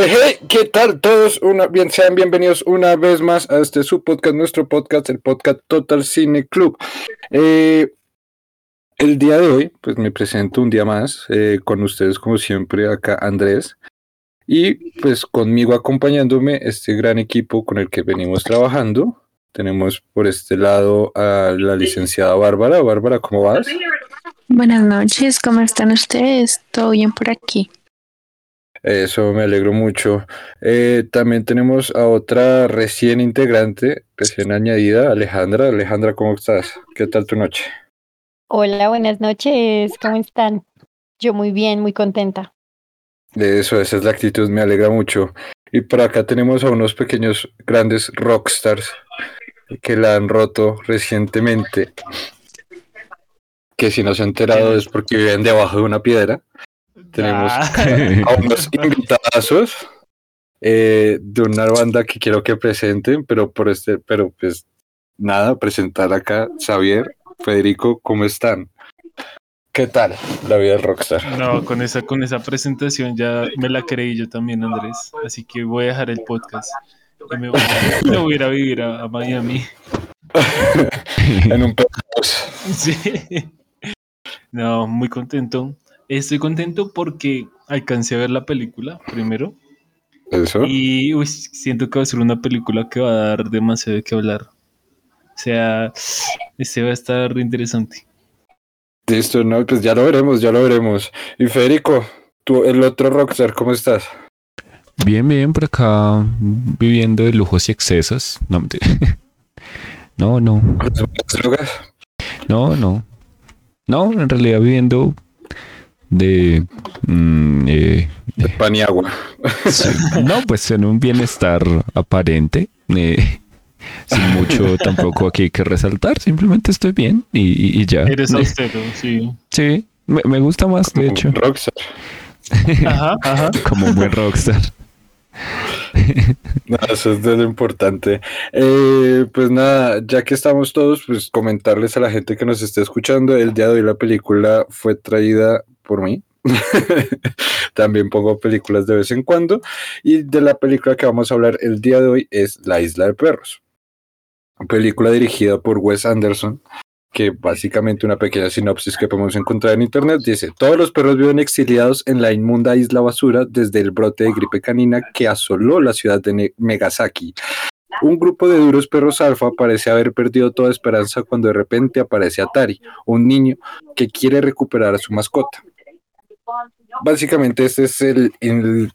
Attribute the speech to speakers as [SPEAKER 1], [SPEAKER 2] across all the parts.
[SPEAKER 1] Hey, ¿qué tal todos? Una, bien, sean bienvenidos una vez más a este su podcast, nuestro podcast, el podcast Total Cine Club. Eh, el día de hoy, pues me presento un día más eh, con ustedes, como siempre, acá Andrés. Y pues conmigo acompañándome este gran equipo con el que venimos trabajando. Tenemos por este lado a la licenciada Bárbara. Bárbara, ¿cómo vas?
[SPEAKER 2] Buenas noches, ¿cómo están ustedes? ¿Todo bien por aquí?
[SPEAKER 1] Eso me alegro mucho. Eh, también tenemos a otra recién integrante, recién añadida, Alejandra. Alejandra, ¿cómo estás? ¿Qué tal tu noche?
[SPEAKER 3] Hola, buenas noches, ¿cómo están? Yo muy bien, muy contenta.
[SPEAKER 1] De eso, esa es la actitud, me alegra mucho. Y por acá tenemos a unos pequeños grandes rockstars que la han roto recientemente. Que si no se han enterado es porque viven debajo de una piedra. Tenemos a unos invitadazos eh, de una banda que quiero que presenten, pero por este, pero pues nada, presentar acá, Xavier, Federico, ¿cómo están? ¿Qué tal la vida del rockstar?
[SPEAKER 4] No, con esa, con esa presentación ya me la creí yo también, Andrés. Así que voy a dejar el podcast y me voy, a- me voy a ir a vivir a, a Miami.
[SPEAKER 1] en un podcast.
[SPEAKER 4] Sí. No, muy contento. Estoy contento porque alcancé a ver la película primero
[SPEAKER 1] Eso.
[SPEAKER 4] y uy, siento que va a ser una película que va a dar demasiado de qué hablar. O sea, este va a estar interesante.
[SPEAKER 1] Listo, no, pues ya lo veremos, ya lo veremos. Y Federico, tú, el otro rockstar, ¿cómo estás?
[SPEAKER 5] Bien, bien, por acá viviendo de lujos y excesos. No, no, no, no, no. No, en realidad viviendo de... mm, eh,
[SPEAKER 1] De pan y agua.
[SPEAKER 5] no, pues en un bienestar aparente. eh, sin mucho tampoco aquí que resaltar. Simplemente estoy bien y, ya.
[SPEAKER 4] Eres
[SPEAKER 5] Eh,
[SPEAKER 4] austero, sí.
[SPEAKER 5] Sí, me, me gusta más, de
[SPEAKER 1] Como
[SPEAKER 5] hecho,
[SPEAKER 1] un Rockstar.
[SPEAKER 4] Ajá, ajá.
[SPEAKER 5] como un buen rockstar.
[SPEAKER 1] No, eso es de lo importante. Eh, pues nada, ya que estamos todos, pues comentarles a la gente que nos esté escuchando, el día de hoy la película fue traída por mí. También pongo películas de vez en cuando. Y de la película que vamos a hablar el día de hoy es La Isla de Perros. Película dirigida por Wes Anderson, que básicamente una pequeña sinopsis que podemos encontrar en internet dice, todos los perros viven exiliados en la inmunda isla basura desde el brote de gripe canina que asoló la ciudad de Megasaki. Un grupo de duros perros alfa parece haber perdido toda esperanza cuando de repente aparece Atari, un niño que quiere recuperar a su mascota. Básicamente este es el, el-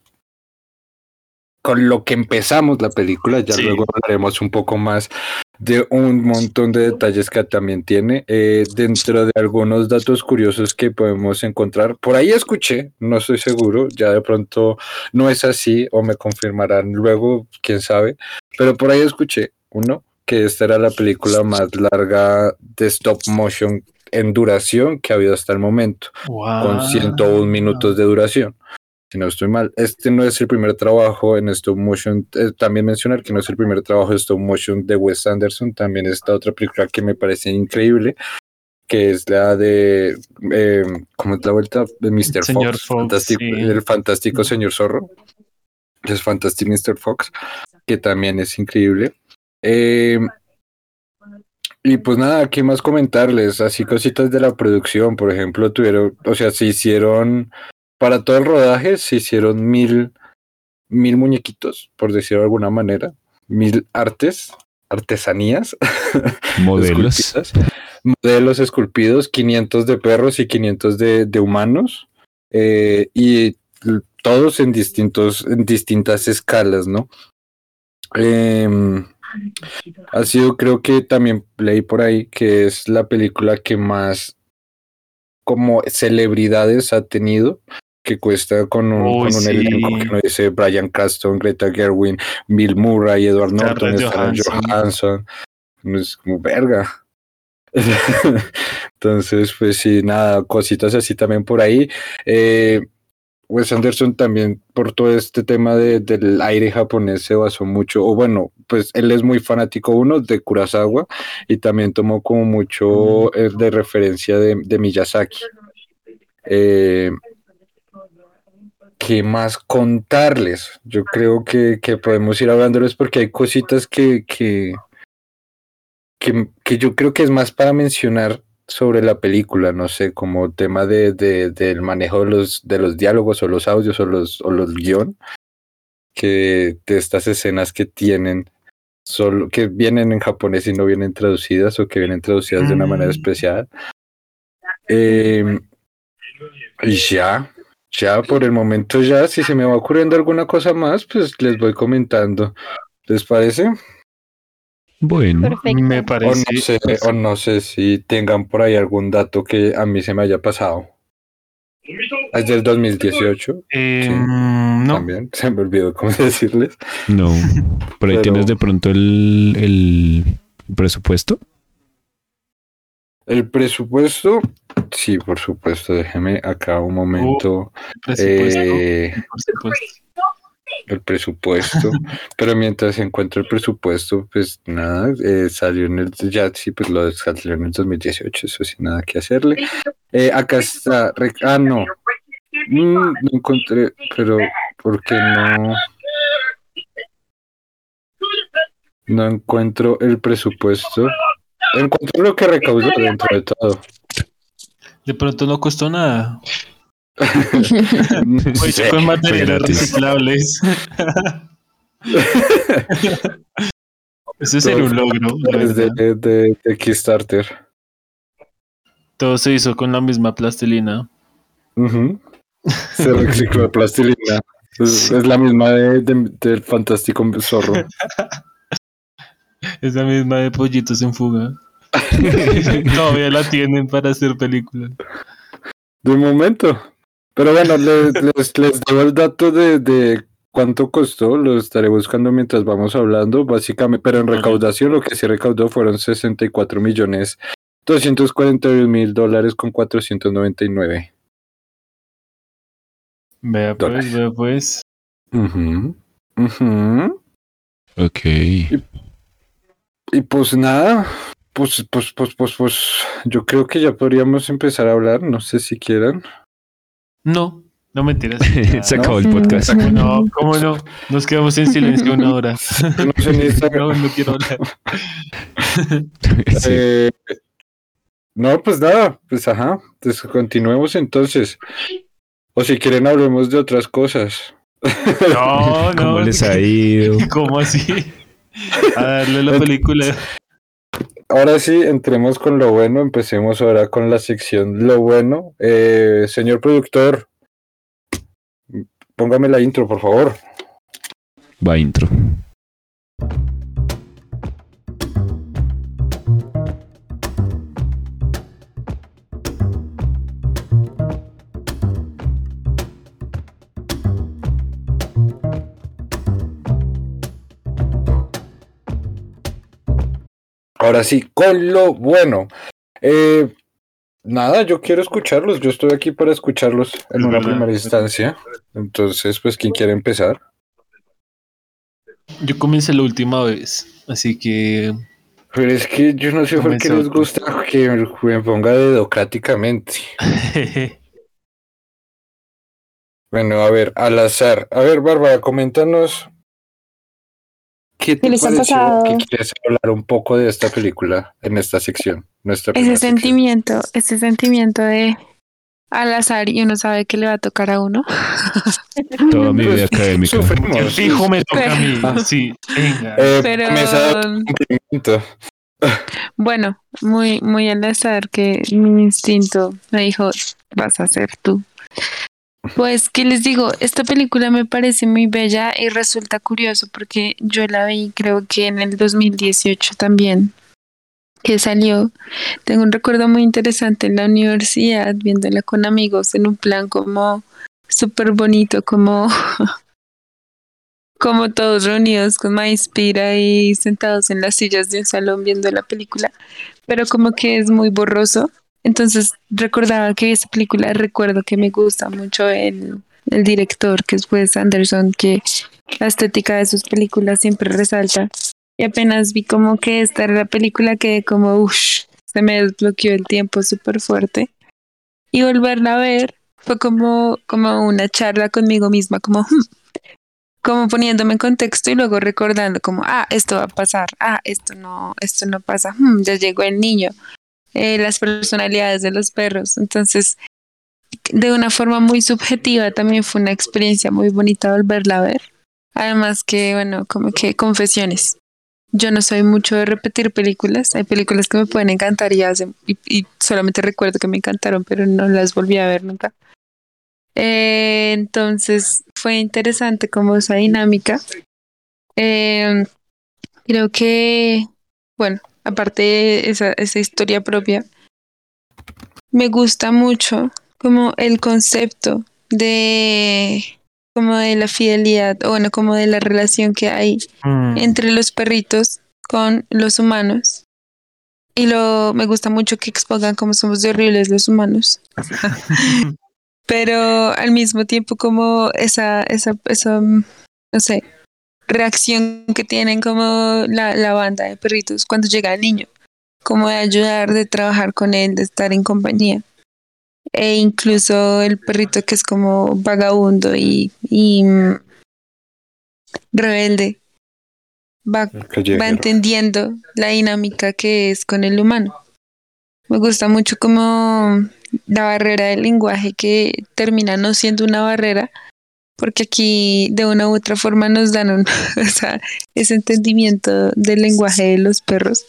[SPEAKER 1] con lo que empezamos la película, ya
[SPEAKER 4] Sí.
[SPEAKER 1] luego hablaremos un poco más de un montón de detalles que también tiene. Eh, dentro de algunos datos curiosos que podemos encontrar, por ahí escuché, no estoy seguro, ya de pronto no es así o me confirmarán luego, quién sabe, pero por ahí escuché uno que esta era la película más larga de stop motion en duración que ha habido hasta el momento con 101 minutos de duración. Si no estoy mal, este no es el primer trabajo en stop motion. eh, también mencionar que no es el primer trabajo de stop motion de Wes Anderson. También está otra película que me parece increíble, que es la de. Eh, ¿Cómo es la vuelta? De Mr.
[SPEAKER 4] Señor
[SPEAKER 1] Fox.
[SPEAKER 4] Fox,
[SPEAKER 1] fantástico,
[SPEAKER 4] sí.
[SPEAKER 1] El fantástico señor zorro. Es Fantastic Mr. Fox, que también es increíble. Eh, y pues nada, ¿qué más comentarles? Así cositas de la producción, por ejemplo, tuvieron, o sea, se hicieron, para todo el rodaje, se hicieron mil, mil muñequitos, por decirlo de alguna manera, mil artes, artesanías,
[SPEAKER 5] Modelos.
[SPEAKER 1] esculpidas, modelos esculpidos, 500 de perros y 500 de, de humanos, eh, y todos en distintos, en distintas escalas, ¿no? Em, ha sido, creo que también leí por ahí que es la película que más como celebridades ha tenido, que cuesta con un,
[SPEAKER 4] Uy,
[SPEAKER 1] con un
[SPEAKER 4] sí.
[SPEAKER 1] elenco que no dice Brian Caston, Greta Gerwin, Bill Murray, Edward Norton, Scarlett
[SPEAKER 4] Johansson.
[SPEAKER 1] Johansson. Es como verga. Entonces, pues sí, nada, cositas así también por ahí. Eh, Wes Anderson también por todo este tema de- del aire japonés se basó mucho, o bueno, pues él es muy fanático uno de Kurosawa y también tomó como mucho eh, de referencia de, de Miyazaki. Eh, qué más contarles. Yo creo que, que podemos ir hablándoles porque hay cositas que, que, que, que yo creo que es más para mencionar sobre la película, no sé, como tema de, de- del manejo de los, de los diálogos o los audios o los, o los guion, que de estas escenas que tienen, solo, que vienen en japonés y no vienen traducidas o que vienen traducidas de una manera
[SPEAKER 4] Mm.
[SPEAKER 1] especial. Eh, y ya, ya por el momento ya, si se me va ocurriendo alguna cosa más, pues les voy comentando. ¿Les parece?
[SPEAKER 5] Bueno,
[SPEAKER 3] Perfecto.
[SPEAKER 4] Me
[SPEAKER 1] O no
[SPEAKER 4] parece.
[SPEAKER 1] sé, o no sé si tengan por ahí algún dato que a mí se me haya pasado. Es del 2018
[SPEAKER 4] Eh,
[SPEAKER 1] Sí.
[SPEAKER 4] no,
[SPEAKER 1] también, se me olvidó cómo decirles.
[SPEAKER 5] no. Por ahí
[SPEAKER 1] Pero-
[SPEAKER 5] tienes de pronto el, el presupuesto.
[SPEAKER 1] El presupuesto, sí, por supuesto, déjeme acá un momento.
[SPEAKER 4] presupuesto,
[SPEAKER 1] eh,
[SPEAKER 4] por supuesto.
[SPEAKER 1] El presupuesto, pero mientras encuentro el presupuesto, pues nada, eh, salió en el, ya sí, pues lo salió en el 2018, eso sí, nada que hacerle. Eh, acá está, ah, no, Mm, no encontré, pero ¿por qué no? No encuentro el presupuesto. Encuentro lo que recaudó dentro de todo.
[SPEAKER 4] De pronto no costó nada. Hecho con materiales reciclables. Ese sería un logro.
[SPEAKER 1] de, de, de Kickstarter.
[SPEAKER 4] Todo se hizo con la misma plastilina.
[SPEAKER 1] Se recicló plastilina. Es,
[SPEAKER 4] Sí.
[SPEAKER 1] es la misma de, de- del fantástico zorro.
[SPEAKER 4] Es la misma de pollitos en fuga. Todavía la tienen para hacer películas.
[SPEAKER 1] De momento. Pero bueno, les, les, les doy el dato de, de cuánto costó. Lo estaré buscando mientras vamos hablando. Básicamente, pero en recaudación lo que sí recaudó fueron 64 millones 241 mil dólares con 499.
[SPEAKER 4] Vea pues,
[SPEAKER 1] Dólares.
[SPEAKER 4] vea pues.
[SPEAKER 1] Ujú, ujú.
[SPEAKER 5] Ok.
[SPEAKER 1] Y pues nada, pues, pues, pues, pues, pues, yo creo que ya podríamos empezar a hablar, no sé si quieran.
[SPEAKER 4] No, no mentiras.
[SPEAKER 5] Se acabó el podcast.
[SPEAKER 4] ¿Cómo no? ¿Cómo no? Nos quedamos en silencio una hora.
[SPEAKER 1] No sé ni esta-
[SPEAKER 4] No, no quiero hablar.
[SPEAKER 5] Sí.
[SPEAKER 1] Eh, no, pues nada, pues ajá, pues continuemos entonces. O si quieren hablemos de otras cosas.
[SPEAKER 4] No, no.
[SPEAKER 5] ¿Cómo les ha ido?
[SPEAKER 4] ¿Cómo así? A darle la película.
[SPEAKER 1] Ahora sí, entremos con lo bueno, empecemos ahora con la sección lo bueno. Eh, señor productor, póngame la intro, por favor.
[SPEAKER 5] Va intro.
[SPEAKER 1] Ahora sí, con lo bueno. Eh, nada, yo quiero escucharlos. Yo estoy aquí para escucharlos en
[SPEAKER 4] Es
[SPEAKER 1] una
[SPEAKER 4] verdad.
[SPEAKER 1] primera instancia. Entonces, pues, ¿quién quiere empezar?
[SPEAKER 4] Yo comencé la última vez, así que
[SPEAKER 1] Pero es que yo no sé por qué les gusta que me ponga dedocráticamente. Bueno, a ver, al azar. A ver, Bárbara, coméntanos. ¿Qué te
[SPEAKER 2] ¿Qué les ha
[SPEAKER 1] pareció?
[SPEAKER 2] pasado?
[SPEAKER 1] ¿Qué quieres hablar un poco de esta película en esta sección? Nuestra
[SPEAKER 2] Ese
[SPEAKER 1] primera sección.
[SPEAKER 2] sentimiento, ese sentimiento de al azar y uno sabe que le va a tocar a uno.
[SPEAKER 5] Toda mi vida
[SPEAKER 1] Pues,
[SPEAKER 5] académica.
[SPEAKER 1] sufrimos.
[SPEAKER 4] el fijo me toca a mí.
[SPEAKER 1] Ah.
[SPEAKER 4] Sí, venga.
[SPEAKER 1] Eh,
[SPEAKER 2] Pero
[SPEAKER 1] mesa
[SPEAKER 2] bueno, muy, muy al azar que mi instinto me dijo, vas a ser tú. Pues, ¿qué les digo? Esta película me parece muy bella y resulta curioso porque yo la vi creo que en el 2018 también, que salió. Tengo un recuerdo muy interesante en la universidad, viéndola con amigos en un plan como súper bonito, como, como todos reunidos con Maispira y sentados en las sillas de un salón viendo la película, pero como que es muy borroso. Entonces recordaba que esa película, recuerdo que me gusta mucho el, el director, que es Wes Anderson, que la estética de sus películas siempre resalta. Y apenas vi como que esta la película que como, uff, se me desbloqueó el tiempo súper fuerte. Y volverla a ver fue como, como una charla conmigo misma, como, "Hmm", como poniéndome en contexto y luego recordando como, ah, esto va a pasar, ah, esto no, esto no pasa, "Hmm, ya llegó el niño, eh, las personalidades de los perros. Entonces, de una forma muy subjetiva también fue una experiencia muy bonita volverla a ver. Además que, bueno, como que confesiones. Yo no soy mucho de repetir películas. Hay películas que me pueden encantar y, hace- y, y solamente recuerdo que me encantaron, pero no las volví a ver nunca. Eh, entonces fue interesante como esa dinámica. Eh, creo que, bueno, aparte de esa, esa historia propia, me gusta mucho como el concepto de como de la fidelidad, o bueno, como de la relación que hay
[SPEAKER 4] Mm.
[SPEAKER 2] entre los perritos con los humanos. Y lo me gusta mucho que expongan cómo somos de horribles los humanos. Pero al mismo tiempo como esa, esa, esa, mm, no sé, reacción que tienen como la, la banda de perritos cuando llega el niño, como de ayudar, de trabajar con él, de estar en compañía. E incluso el perrito que es como vagabundo y, y mm, rebelde, va va entendiendo la dinámica que es con el humano. Me gusta mucho como la barrera del lenguaje que termina no siendo una barrera, porque aquí de una u otra forma nos dan un, o sea, ese entendimiento del lenguaje de los perros.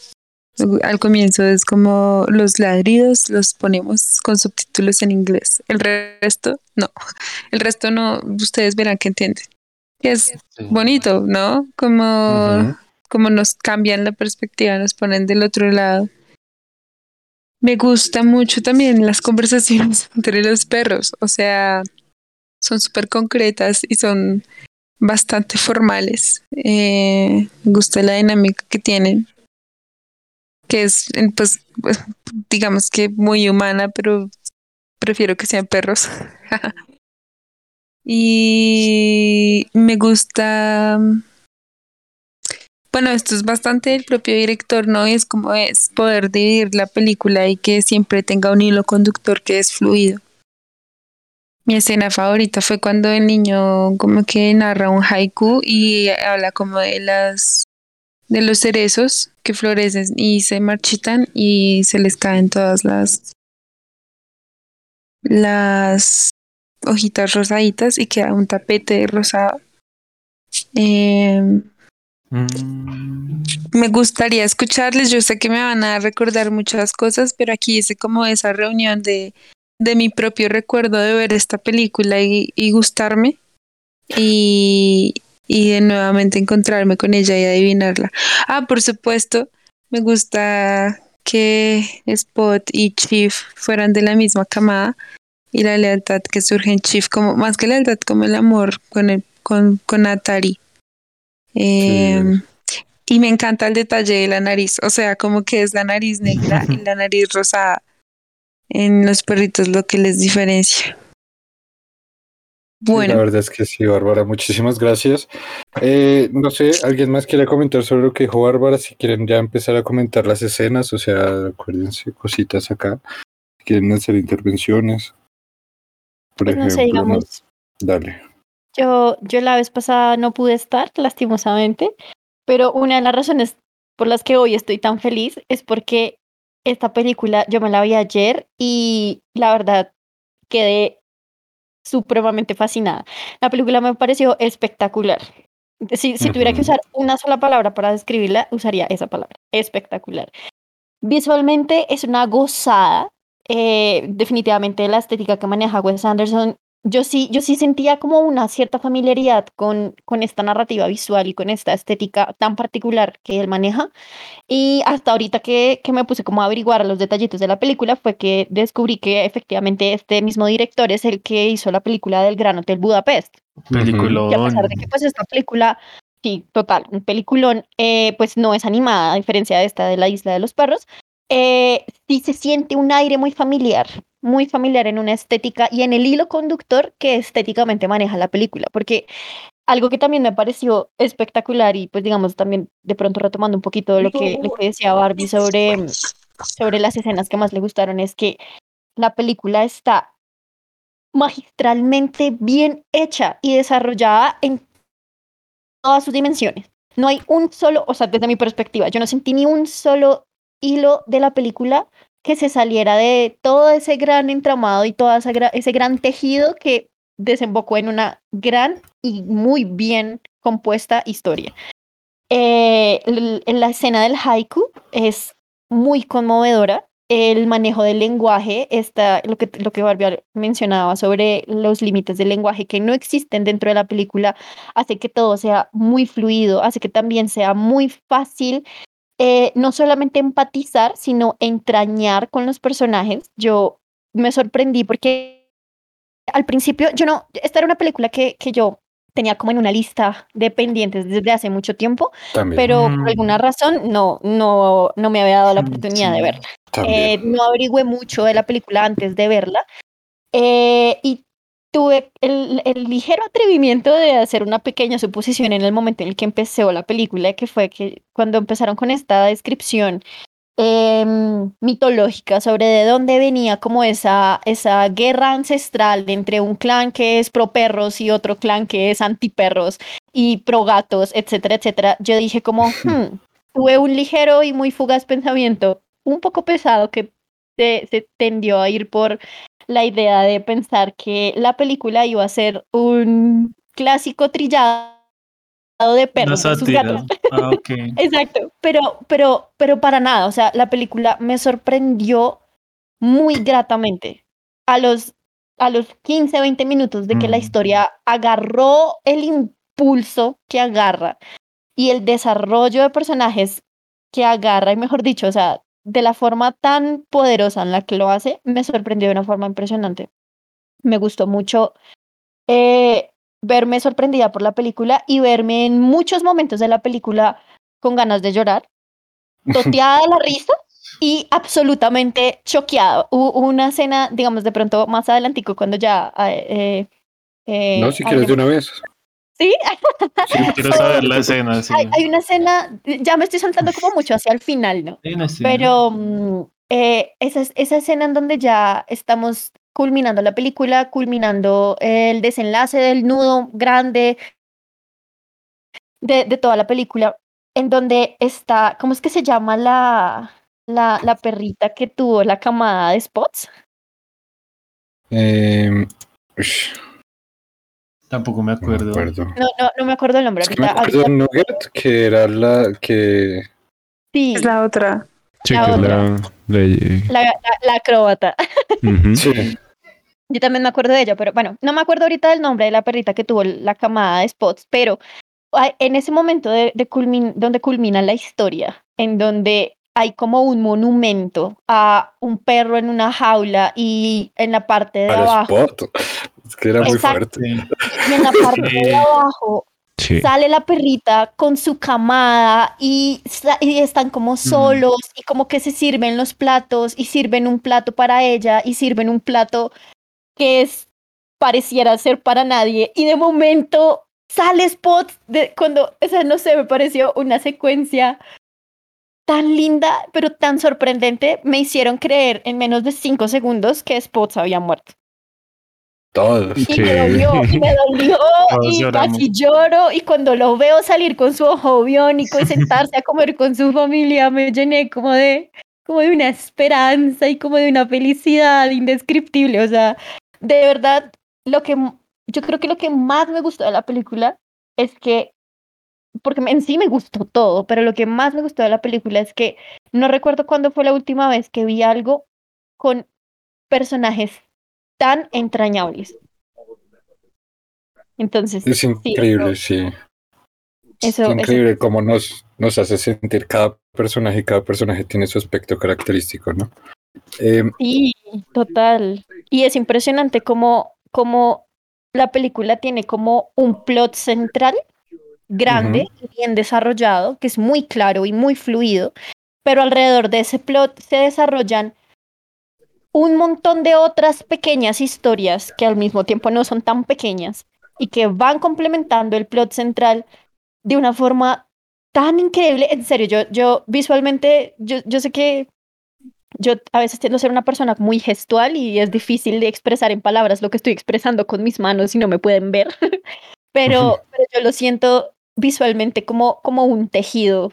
[SPEAKER 2] Al comienzo es como los ladridos los ponemos con subtítulos en inglés. El resto no. El resto no, ustedes verán que entienden. Es bonito, ¿no? Como como nos cambian la perspectiva, nos ponen del otro lado. Me gusta mucho también las conversaciones entre los perros, o sea, son súper concretas y son bastante formales. Eh, me gusta la dinámica que tienen, que es, pues, pues, digamos que muy humana, pero prefiero que sean perros. y me gusta bueno, esto es bastante del propio director, ¿no? Es como es poder dividir la película y que siempre tenga un hilo conductor que es fluido. Mi escena favorita fue cuando el niño como que narra un haiku y habla como de las de los cerezos que florecen y se marchitan y se les caen todas las las hojitas rosaditas y queda un tapete rosado. Eh,
[SPEAKER 4] Mm.
[SPEAKER 2] me gustaría escucharles. Yo sé que me van a recordar muchas cosas, pero aquí hice como esa reunión de, de mi propio recuerdo de ver esta película y, y gustarme y, y de nuevamente encontrarme con ella y adivinarla. Ah, por supuesto, me gusta que Spot y Chief fueran de la misma camada y la lealtad que surge en Chief, como más que lealtad, como el amor con, el, con, con Atari. Eh, y me encanta el detalle de la nariz, o sea, como que es la nariz negra y la nariz rosada en los perritos lo que les diferencia.
[SPEAKER 1] Sí, la
[SPEAKER 2] Bueno,
[SPEAKER 1] verdad es que sí, Bárbara, muchísimas gracias. Eh, no sé, ¿alguien más quiere comentar sobre lo que dijo Bárbara? Si quieren ya empezar a comentar las escenas, o sea, acuérdense, cositas acá. Si quieren hacer intervenciones. Por
[SPEAKER 3] Pues no
[SPEAKER 1] ejemplo,
[SPEAKER 3] sé, digamos,
[SPEAKER 1] dale.
[SPEAKER 3] yo, yo la vez pasada no pude estar, lastimosamente, pero una de las razones por las que hoy estoy tan feliz es porque esta película yo me la vi ayer y la verdad quedé supremamente fascinada. La película me pareció espectacular. Si, si tuviera que usar una sola palabra para describirla, usaría esa palabra, espectacular. Visualmente es una gozada. eh, definitivamente la estética que maneja Wes Anderson, yo sí, yo sí sentía como una cierta familiaridad con, con esta narrativa visual y con esta estética tan particular que él maneja. Y hasta ahorita que, que me puse como a averiguar los detallitos de la película fue que descubrí que efectivamente este mismo director es el que hizo la película del Gran Hotel Budapest.
[SPEAKER 4] Peliculón.
[SPEAKER 3] Y a pesar de que pues esta película, sí, total, un peliculón, eh, pues no es animada, a diferencia de esta de la Isla de los Perros, eh, sí se siente un aire muy familiar, muy familiar en una estética y en el hilo conductor que estéticamente maneja la película, porque algo que también me pareció espectacular y pues digamos también de pronto retomando un poquito lo que, lo que decía Barbie sobre, sobre las escenas que más le gustaron es que la película está magistralmente bien hecha y desarrollada en todas sus dimensiones. No hay un solo, o sea, desde mi perspectiva, yo no sentí ni un solo hilo de la película que se saliera de todo ese gran entramado y todo ese, gra- ese gran tejido que desembocó en una gran y muy bien compuesta historia. Eh, la escena del haiku es muy conmovedora. El manejo del lenguaje, está, lo que, lo que Barbie mencionaba sobre los límites del lenguaje que no existen dentro de la película, hace que todo sea muy fluido, hace que también sea muy fácil eh, no solamente empatizar, sino entrañar con los personajes. Yo me sorprendí porque al principio, yo no, esta era una película que, que yo tenía como en una lista de pendientes desde hace mucho tiempo,
[SPEAKER 1] También.
[SPEAKER 3] pero
[SPEAKER 4] Mm.
[SPEAKER 3] por alguna razón no, no, no me había dado la
[SPEAKER 4] Mm,
[SPEAKER 3] oportunidad de
[SPEAKER 4] sí.
[SPEAKER 3] verla.
[SPEAKER 1] también.
[SPEAKER 3] Eh, no averigüé mucho de la película antes de verla eh, y tuve el, el ligero atrevimiento de hacer una pequeña suposición en el momento en el que empezó la película, que fue que cuando empezaron con esta descripción em, mitológica sobre de dónde venía como esa, esa guerra ancestral entre un clan que es pro perros y otro clan que es anti perros y pro gatos, etcétera, etcétera, yo dije como, "Hmm", tuve un ligero y muy fugaz pensamiento, un poco pesado que se, se tendió a ir por la idea de pensar que la película iba a ser un clásico trillado de perros gatos.
[SPEAKER 4] Ah.
[SPEAKER 3] Exacto, pero, pero, pero para nada, o sea, la película me sorprendió muy gratamente. A los, a los 15, 20 minutos de que la
[SPEAKER 4] Mm.
[SPEAKER 3] historia agarró el impulso que agarra y el desarrollo de personajes que agarra, y mejor dicho, o sea, de la forma tan poderosa en la que lo hace, me sorprendió de una forma impresionante. Me gustó mucho eh, verme sorprendida por la película y verme en muchos momentos de la película con ganas de llorar, toteada la risa y absolutamente choqueada. Hubo una escena, digamos, de pronto más adelantico cuando ya... eh, eh,
[SPEAKER 1] no, si quieres de una vez.
[SPEAKER 3] ¿Sí?
[SPEAKER 1] Sí,
[SPEAKER 4] Quiero saber la escena, sí.
[SPEAKER 3] hay, hay una escena, ya me estoy saltando como mucho hacia el final, ¿no? Pero mm, eh, esa, es- esa escena en donde ya estamos culminando la película, culminando el desenlace del nudo grande de, de toda la película, en donde está, ¿cómo es que se llama la, la, la perrita que tuvo la camada de spots?
[SPEAKER 1] Eh, ush,
[SPEAKER 4] Tampoco me
[SPEAKER 1] no me
[SPEAKER 4] acuerdo.
[SPEAKER 1] acuerdo.
[SPEAKER 3] No, no, no me acuerdo el nombre.
[SPEAKER 1] Es que me acuerdo
[SPEAKER 3] ahorita-
[SPEAKER 1] Nugget, que era la que.
[SPEAKER 3] sí,
[SPEAKER 2] Es la otra.
[SPEAKER 5] Sí,
[SPEAKER 3] La
[SPEAKER 5] que es
[SPEAKER 3] otra.
[SPEAKER 5] la, la-
[SPEAKER 3] la, la- la acróbata.
[SPEAKER 1] Sí,
[SPEAKER 3] Yo también me acuerdo de ella, pero bueno, no me acuerdo ahorita del nombre de la perrita que tuvo la camada de spots, pero en ese momento de, de culmin- donde culmina la historia, en donde hay como un monumento a un perro en una jaula y en la parte de abajo,
[SPEAKER 1] spot. Es que era muy
[SPEAKER 3] Exacto.
[SPEAKER 1] fuerte.
[SPEAKER 3] Y en la parte de abajo
[SPEAKER 5] Sí.
[SPEAKER 3] sale la perrita con su camada y, y están como solos y como que se sirven los platos y sirven un plato para ella y sirven un plato que es pareciera ser para nadie y de momento sale Spot de cuando, o sea, no sé, me pareció una secuencia tan linda pero tan sorprendente, me hicieron creer en menos de cinco segundos que Spot había muerto.
[SPEAKER 1] Todos.
[SPEAKER 3] Y
[SPEAKER 5] Sí.
[SPEAKER 3] me dolió, y me dolió,
[SPEAKER 4] Todos
[SPEAKER 3] y
[SPEAKER 4] lloramos.
[SPEAKER 3] casi lloro, y cuando lo veo salir con su ojo biónico y sentarse a comer con su familia, me llené como de, como de una esperanza y como de una felicidad indescriptible. O sea, de verdad, lo que yo creo que lo que más me gustó de la película es que, porque en sí me gustó todo, pero lo que más me gustó de la película es que no recuerdo cuándo fue la última vez que vi algo con personajes tan entrañables. Entonces,
[SPEAKER 1] Es
[SPEAKER 3] sí,
[SPEAKER 1] increíble, sí.
[SPEAKER 3] eso,
[SPEAKER 1] Es
[SPEAKER 3] eso-
[SPEAKER 1] increíble cómo nos, nos hace sentir cada personaje y cada personaje tiene su aspecto característico, ¿no? Eh,
[SPEAKER 3] sí, total. Y es impresionante cómo, cómo la película tiene como un plot central grande bien desarrollado, que es muy claro y muy fluido, pero alrededor de ese plot se desarrollan un montón de otras pequeñas historias que al mismo tiempo no son tan pequeñas y que van complementando el plot central de una forma tan increíble. En serio, yo, yo visualmente, yo, yo sé que yo a veces tiendo a ser una persona muy gestual y es difícil de expresar en palabras lo que estoy expresando con mis manos y no me pueden ver, pero, pero yo lo siento visualmente como, como un tejido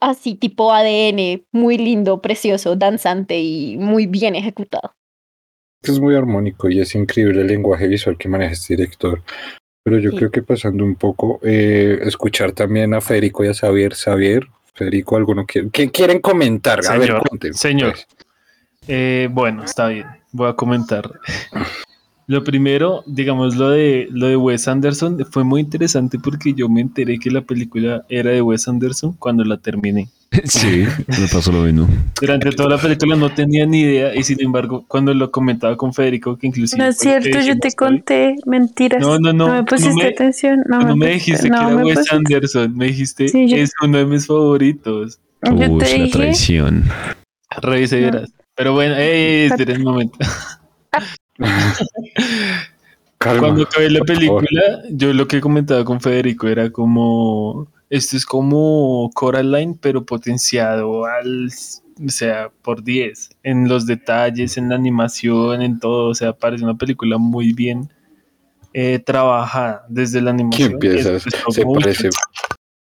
[SPEAKER 3] así tipo ADN, muy lindo, precioso, danzante y muy bien ejecutado.
[SPEAKER 1] Es muy armónico y es increíble el lenguaje visual que maneja este director. Pero yo
[SPEAKER 3] Sí.
[SPEAKER 1] creo que pasando un poco, eh, escuchar también a Federico y a Xavier. Xavier, Federico, ¿alguno quiere, ¿qué quieren comentar? a ver,
[SPEAKER 4] Señor, señor.
[SPEAKER 1] pues.
[SPEAKER 4] Eh, bueno, está bien. Voy a comentar. Lo primero, digamos, lo de, lo de Wes Anderson fue muy interesante porque yo me enteré que la película era de Wes Anderson cuando la terminé.
[SPEAKER 5] Sí, me pasó lo mismo.
[SPEAKER 4] Durante toda la película no tenía ni idea y sin embargo, cuando lo comentaba con Federico, que inclusive...
[SPEAKER 2] No es cierto, yo te conté mentiras.
[SPEAKER 4] No, no, no,
[SPEAKER 2] me
[SPEAKER 4] no
[SPEAKER 2] pusiste
[SPEAKER 4] me-
[SPEAKER 2] atención. No,
[SPEAKER 4] No me dijiste
[SPEAKER 2] no
[SPEAKER 4] que era Wes
[SPEAKER 2] pusiste-
[SPEAKER 4] Anderson, me dijiste
[SPEAKER 2] Sí, yo-
[SPEAKER 4] es uno de mis favoritos.
[SPEAKER 2] Yo
[SPEAKER 5] Uy,
[SPEAKER 2] te
[SPEAKER 5] la
[SPEAKER 2] dije,
[SPEAKER 5] traición.
[SPEAKER 4] Revise y
[SPEAKER 2] No.
[SPEAKER 4] verás. Pero bueno, eh, espera un momento.
[SPEAKER 1] Calma,
[SPEAKER 4] Cuando acabé la
[SPEAKER 1] favor.
[SPEAKER 4] película, yo lo que comentaba con Federico era como, esto es como Coraline, pero potenciado al, o sea, por 10, en los detalles, en la animación, en todo, o sea, parece una película muy bien eh, trabajada desde la
[SPEAKER 1] ¿Quién
[SPEAKER 4] animación. Es- es
[SPEAKER 1] Se parece,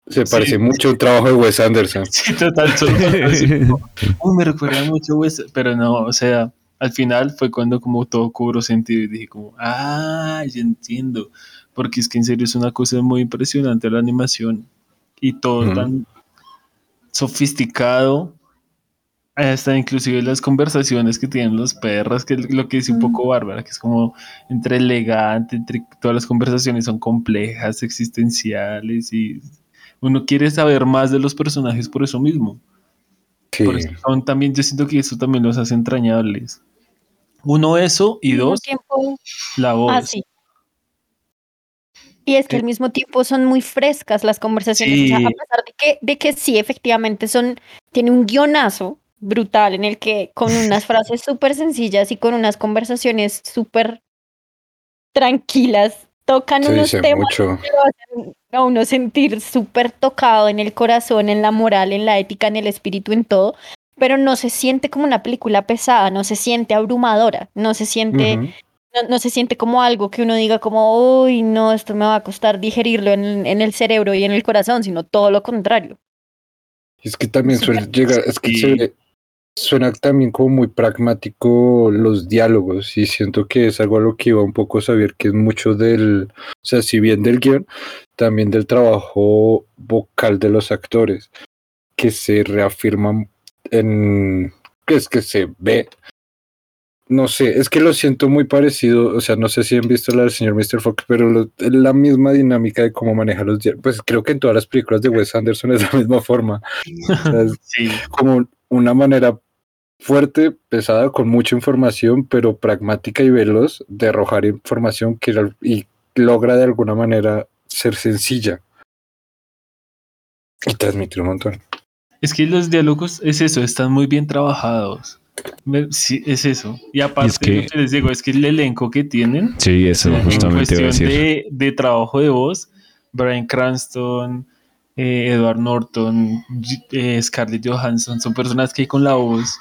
[SPEAKER 1] se
[SPEAKER 4] Sí.
[SPEAKER 1] parece mucho a un trabajo de Wes Anderson.
[SPEAKER 4] Sí, total, total, así como, "Uy, me recuerda mucho, Wes", pero no, o sea, al final fue cuando como todo cobró sentido y dije como, ah, ya entiendo, porque es que en serio es una cosa muy impresionante la animación y todo tan sofisticado, hasta inclusive las conversaciones que tienen los perros, que es lo que dice un poco Bárbara, que es como entre elegante, entre todas las conversaciones son complejas, existenciales y uno quiere saber más de los personajes por eso mismo.
[SPEAKER 1] Sí.
[SPEAKER 4] Por eso son también, yo siento que eso también los hace entrañables. Uno, eso, y dos,
[SPEAKER 3] tiempo,
[SPEAKER 4] la voz.
[SPEAKER 3] ah, sí. Y es que al mismo tiempo son muy frescas las conversaciones, o sea,
[SPEAKER 4] Sí.
[SPEAKER 3] a pesar de que, de que sí, efectivamente son, tiene un guionazo brutal en el que con unas frases súper sencillas y con unas conversaciones súper tranquilas tocan
[SPEAKER 1] Se
[SPEAKER 3] unos temas
[SPEAKER 1] mucho.
[SPEAKER 3] que lo hacen a uno sentir súper tocado en el corazón, en la moral, en la ética, en el espíritu, en todo, pero no se siente como una película pesada, no se siente abrumadora, no se siente no, no se siente como algo que uno diga como, uy, no, esto me va a costar digerirlo en, en el cerebro y en el corazón, sino todo lo contrario.
[SPEAKER 1] Es que también suele llegar, es que se suena también como muy pragmático los diálogos y siento que es algo a lo que iba un poco a saber que es mucho del, o sea, si bien del guion, también del trabajo vocal de los actores, que se reafirman en, que es que se ve, no sé, es que lo siento muy parecido, o sea, no sé si han visto la del señor Mr. Fox, pero lo- es la misma dinámica de cómo maneja los diálogos, pues creo que en todas las películas de Wes Anderson es la misma forma. O sea, es
[SPEAKER 4] Sí,
[SPEAKER 1] como una manera fuerte, pesada, con mucha información, pero pragmática y veloz de arrojar información que y logra de alguna manera ser sencilla y transmitir un montón.
[SPEAKER 4] Es que los diálogos es eso, están muy bien trabajados. Sí, es eso. Y aparte, lo que les digo, es que el elenco que tienen,
[SPEAKER 5] Sí, eso
[SPEAKER 4] en
[SPEAKER 5] justamente a
[SPEAKER 4] cuestión de, de trabajo de voz, Brian Cranston, eh, Edward Norton, eh, Scarlett Johansson, son personas que con la voz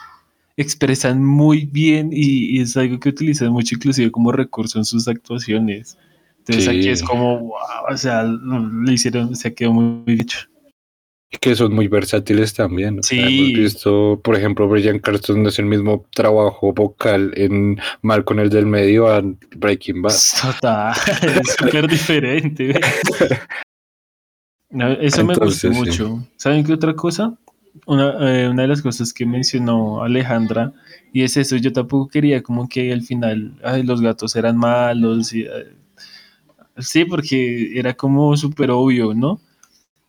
[SPEAKER 4] expresan muy bien y, y es algo que utilizan mucho inclusive como recurso en sus actuaciones. Entonces
[SPEAKER 1] Sí.
[SPEAKER 4] aquí es como, wow, o sea, le hicieron, se quedó muy hecho.
[SPEAKER 1] Que son muy versátiles también.
[SPEAKER 4] Sí.
[SPEAKER 1] hemos visto, por ejemplo, Brian Cranston no es el mismo trabajo vocal en Malcolm el del medio a Breaking Bad.
[SPEAKER 4] Total, es súper diferente. No, eso me gustó
[SPEAKER 1] sí.
[SPEAKER 4] mucho. ¿Saben qué otra cosa? Una, eh, una de las cosas que mencionó Alejandra, y es eso, yo tampoco quería como que al final ay, los gatos eran malos. y, eh, sí, porque era como súper obvio, ¿no?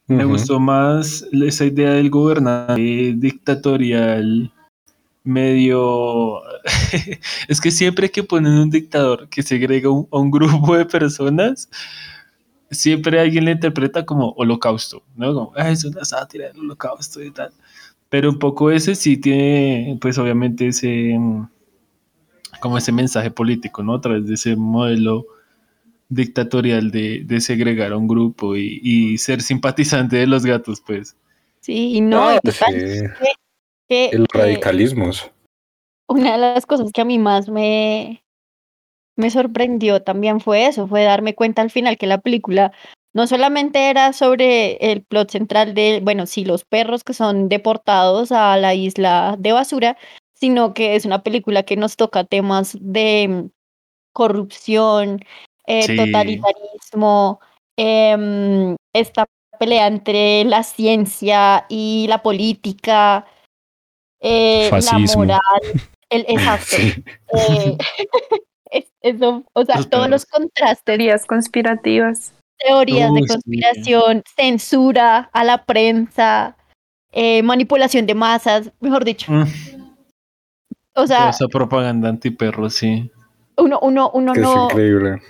[SPEAKER 4] Me gustó más esa idea del gobernante dictatorial medio... es que siempre que ponen un dictador que segrega un- a un grupo de personas, siempre alguien le interpreta como holocausto, ¿no? Como, "Ah, es una sátira del holocausto y tal. Pero un poco ese sí tiene, pues obviamente ese, como ese mensaje político, ¿no? A través de ese modelo dictatorial de, de segregar a un grupo y, y ser simpatizante de los gatos, pues.
[SPEAKER 3] Sí, y no,
[SPEAKER 1] Ah,
[SPEAKER 3] y total,
[SPEAKER 1] sí.
[SPEAKER 3] Que,
[SPEAKER 1] El
[SPEAKER 3] que
[SPEAKER 1] radicalismos.
[SPEAKER 3] una de las cosas que a mí más me, me sorprendió también fue eso, fue darme cuenta al final que la película no solamente era sobre el plot central de, bueno, sí, los perros que son deportados a la isla de basura, sino que es una película que nos toca temas de corrupción, eh,
[SPEAKER 4] Sí.
[SPEAKER 3] totalitarismo, em, esta pelea entre la ciencia y la política, eh, la moral, el, exacto.
[SPEAKER 1] Sí.
[SPEAKER 3] eh, eso, o sea,
[SPEAKER 4] Los
[SPEAKER 3] todos los contrastes,
[SPEAKER 2] Teorías conspirativas.
[SPEAKER 3] teorías de
[SPEAKER 4] sí.
[SPEAKER 3] conspiración, censura a la prensa, eh, manipulación de masas, mejor dicho.
[SPEAKER 4] Mm,
[SPEAKER 3] O
[SPEAKER 4] toda
[SPEAKER 3] sea,
[SPEAKER 4] esa propaganda antiperro, sí.
[SPEAKER 3] uno, uno, uno
[SPEAKER 1] Que es
[SPEAKER 3] no,
[SPEAKER 1] increíble.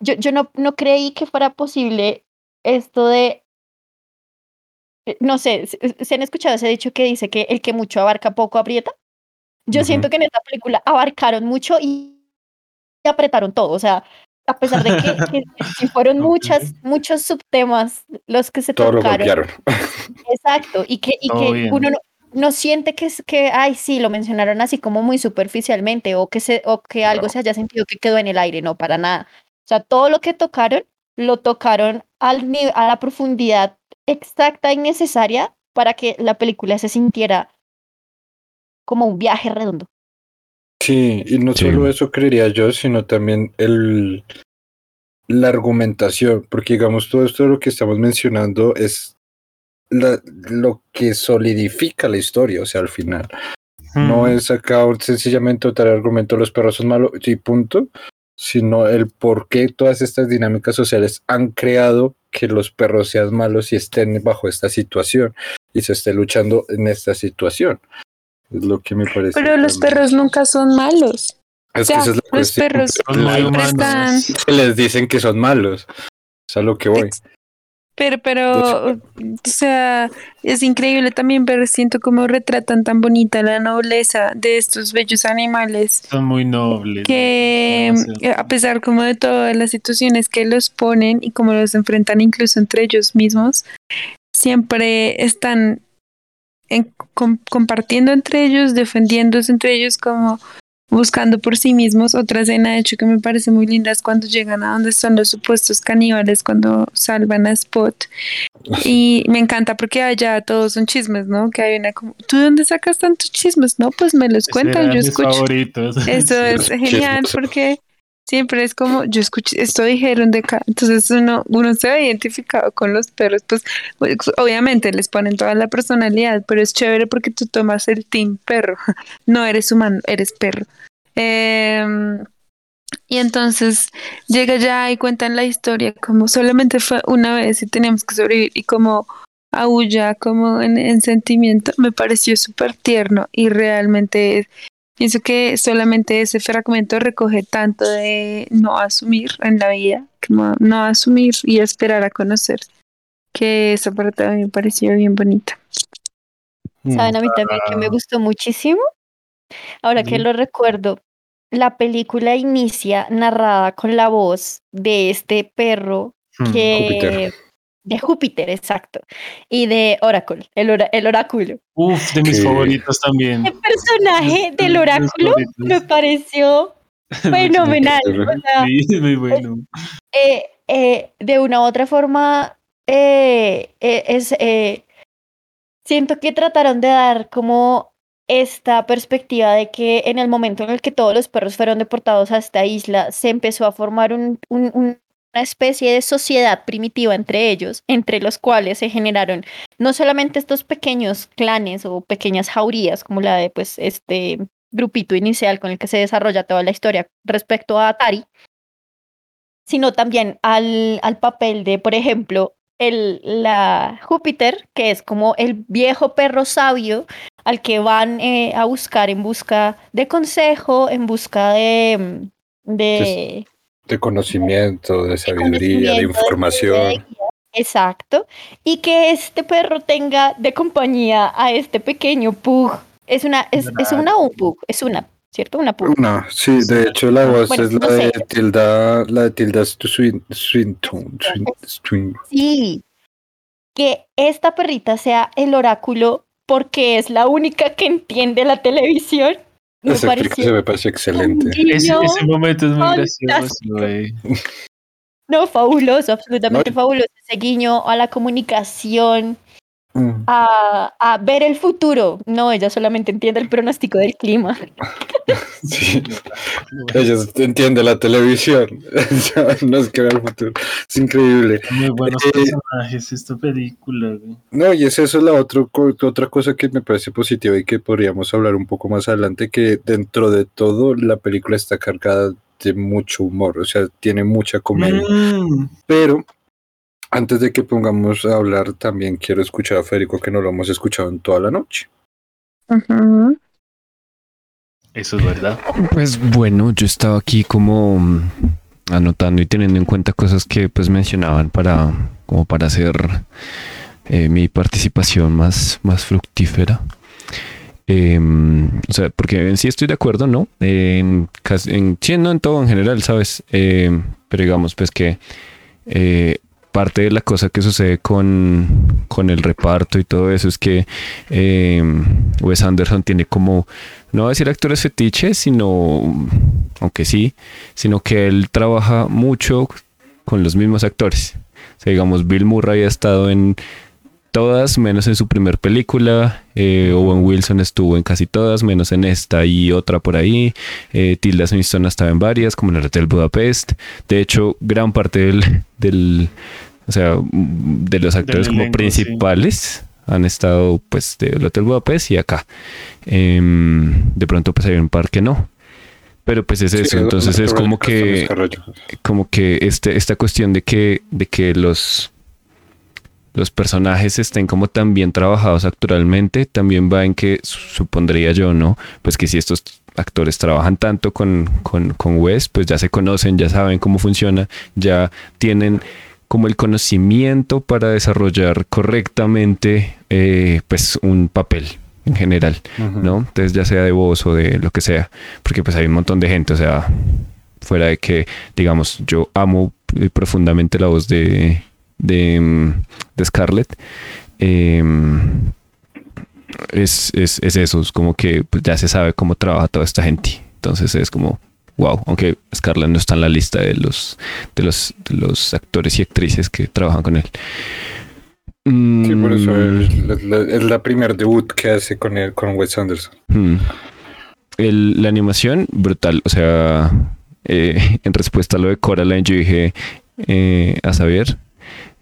[SPEAKER 3] Yo, yo no, no creí que fuera posible esto de, eh, no sé, se, han escuchado ese dicho que dice que el que mucho abarca poco aprieta. Yo
[SPEAKER 1] Ujú.
[SPEAKER 3] siento que en esta película abarcaron mucho y apretaron todo, o sea, a pesar de que, que fueron muchas, muchos subtemas los que se
[SPEAKER 1] Todo lo
[SPEAKER 3] tocaron.
[SPEAKER 1] golpearon.
[SPEAKER 3] Exacto, y que, y
[SPEAKER 4] Todo
[SPEAKER 3] que
[SPEAKER 4] bien.
[SPEAKER 3] uno no, no siente que, es, que, ay, sí, lo mencionaron así como muy superficialmente o que, se, o que algo
[SPEAKER 1] No.
[SPEAKER 3] se haya sentido que quedó en el aire, no, para nada. O sea, todo lo que tocaron, lo tocaron al a la profundidad exacta y necesaria para que la película se sintiera como un viaje redondo.
[SPEAKER 1] Sí, y no
[SPEAKER 5] Sí.
[SPEAKER 1] solo eso creería yo, sino también el la argumentación, porque digamos todo esto de lo que estamos mencionando es la- lo que solidifica la historia, o sea, al final. No
[SPEAKER 4] Mm,
[SPEAKER 1] es acá un- sencillamente otro argumento, los perros son malos y punto, sino el por qué todas estas dinámicas sociales han creado que los perros sean malos y estén bajo esta situación y se esté luchando en esta situación. Es lo que me parece.
[SPEAKER 2] Pero los
[SPEAKER 1] también.
[SPEAKER 2] perros nunca son malos.
[SPEAKER 1] Es
[SPEAKER 2] o sea,
[SPEAKER 1] que esa es la
[SPEAKER 2] los
[SPEAKER 1] cuestión,
[SPEAKER 2] perros siempre están...
[SPEAKER 1] Se les dicen que son malos. Es a lo que voy.
[SPEAKER 2] Pero, pero, o sea, es increíble también ver, siento cómo retratan tan bonita la nobleza de estos bellos animales.
[SPEAKER 4] Son muy nobles.
[SPEAKER 2] que eh, a pesar como de todas las situaciones que los ponen y cómo los enfrentan incluso entre ellos mismos, siempre están en- com- compartiendo entre ellos, defendiéndose entre ellos como buscando por sí mismos. Otra escena, de hecho, que me parece muy linda es cuando llegan a donde están los supuestos caníbales, cuando salvan a Spot. Y me encanta porque allá todos son chismes, ¿no? Que hay una como, ¿tú de dónde sacas tantos chismes? No, pues me los cuentan, yo
[SPEAKER 4] mis
[SPEAKER 2] escucho.
[SPEAKER 4] favoritos.
[SPEAKER 2] Eso
[SPEAKER 4] Sí.
[SPEAKER 2] es genial porque siempre es como, yo escuché, esto dijeron de acá, entonces uno, uno se ve identificado con los perros, pues, pues, obviamente les ponen toda la personalidad, pero es chévere porque tú tomas el team perro, no eres humano, eres perro. Em, y entonces llega ya y cuentan la historia como solamente fue una vez y teníamos que sobrevivir y como aúlla como en, en sentimiento, me pareció súper tierno y realmente Pienso que solamente ese fragmento recoge tanto de no asumir en la vida, como no asumir y esperar a conocer, que esa parte a mí me pareció bien bonita.
[SPEAKER 3] ¿Saben a mí también que me gustó muchísimo? Ahora que lo recuerdo, la película inicia narrada con la voz de este perro
[SPEAKER 4] Mm.
[SPEAKER 3] que...
[SPEAKER 1] Júpiter.
[SPEAKER 3] De Júpiter, exacto. Y de Oracle, el, ora- el oráculo.
[SPEAKER 4] Uf, de mis
[SPEAKER 1] Sí.
[SPEAKER 4] favoritos también.
[SPEAKER 3] El personaje del oráculo me pareció fenomenal. O sea,
[SPEAKER 4] Sí, es muy bueno.
[SPEAKER 3] eh, eh, de una u otra forma, eh, eh, es, eh, siento que trataron de dar como esta perspectiva de que en el momento en el que todos los perros fueron deportados a esta isla, se empezó a formar un- un- un- una especie de sociedad primitiva entre ellos, entre los cuales se generaron no solamente estos pequeños clanes o pequeñas jaurías, como la de pues este grupito inicial con el que se desarrolla toda la historia respecto a Atari, sino también al, al papel de, por ejemplo, el, la Júpiter, que es como el viejo perro sabio al que van eh, a buscar en busca de consejo, en busca de... de
[SPEAKER 1] De conocimiento, de sabiduría, de información.
[SPEAKER 3] Exacto. Y que este perro tenga de compañía a este pequeño pug. Es una, es, es una o un pug, es una, ¿cierto? Una pug.
[SPEAKER 1] No, sí, de hecho la voz
[SPEAKER 3] Bueno,
[SPEAKER 1] es la
[SPEAKER 3] no
[SPEAKER 1] de Tilda, la de Tilda Swin- Swinton, Swin- Swin-
[SPEAKER 3] Sí. Que esta perrita sea el oráculo porque es la única que entiende la televisión. Me
[SPEAKER 1] Esa
[SPEAKER 3] pareció
[SPEAKER 1] me parece excelente.
[SPEAKER 4] Ese, ese momento es muy gracioso, güey.
[SPEAKER 3] No, fabuloso, absolutamente
[SPEAKER 1] No,
[SPEAKER 3] fabuloso. Ese guiño a la comunicación,
[SPEAKER 1] Mm.
[SPEAKER 3] a, a ver el futuro. No, ella solamente entiende el pronóstico del clima.
[SPEAKER 1] Sí. Ellos entienden la televisión. no es que el futuro. Es increíble.
[SPEAKER 4] Muy buenos
[SPEAKER 1] Eh,
[SPEAKER 4] personajes esta película, güey.
[SPEAKER 1] No, y es eso la otro, otra cosa que me parece positiva y que podríamos hablar un poco más adelante, que dentro de todo la película está cargada de mucho humor, o sea, tiene mucha comedia.
[SPEAKER 4] Mm.
[SPEAKER 1] Pero antes de que pongamos a hablar, también quiero escuchar a Federico, que no lo hemos escuchado en toda la noche.
[SPEAKER 4] Eso es verdad.
[SPEAKER 5] Pues bueno, yo estaba aquí como mm, anotando y teniendo en cuenta cosas que pues mencionaban para como para hacer eh, mi participación más, más fructífera. Em, o sea, porque en sí estoy de acuerdo, ¿no? En, casi- en, sí, no en todo en general, ¿sabes? Em, pero digamos pues que eh, parte de la cosa que sucede con, con el reparto y todo eso es que em, Wes Anderson tiene como no voy a decir actores fetiches, sino, aunque sí, sino que él trabaja mucho con los mismos actores. Digamos, Bill Murray ha estado en todas, menos en su primer película. Eh, Owen Wilson estuvo en casi todas, menos en esta y otra por ahí. Eh, Tilda Swinton ha estado en varias, como en el Hotel Budapest. De hecho, gran parte del o sea, de los actores como
[SPEAKER 4] elenco, sí.
[SPEAKER 5] principales han estado pues del Hotel Budapest y acá. Em, de pronto pues hay un par que no. Pero pues es eso,
[SPEAKER 1] Sí,
[SPEAKER 5] entonces es como que como que este, esta cuestión de que, de que los, los personajes estén como tan bien trabajados actualmente, también va en que supondría yo, ¿no? Pues que si estos actores trabajan tanto con, con, con Wes, pues ya se conocen, ya saben cómo funciona, ya tienen como el conocimiento para desarrollar correctamente eh, pues un papel en general. ¿no? Entonces ya sea de voz o de lo que sea, porque pues hay un montón de gente, o sea, fuera de que, digamos, yo amo eh, profundamente la voz de, de, mm, de Scarlett, em, es, es, es eso, es como que pues, ya se sabe cómo trabaja toda esta gente, entonces es como, wow, aunque Scarlett no está en la lista de los, de los, de los actores y actrices que trabajan con él.
[SPEAKER 1] Sí, por eso
[SPEAKER 5] Mm.
[SPEAKER 1] es la, la- es la primer debut que hace con, él, con Wes Anderson.
[SPEAKER 5] Hmm. El- la animación, brutal. O sea, eh, en respuesta a lo de Coraline, yo dije eh, a saber,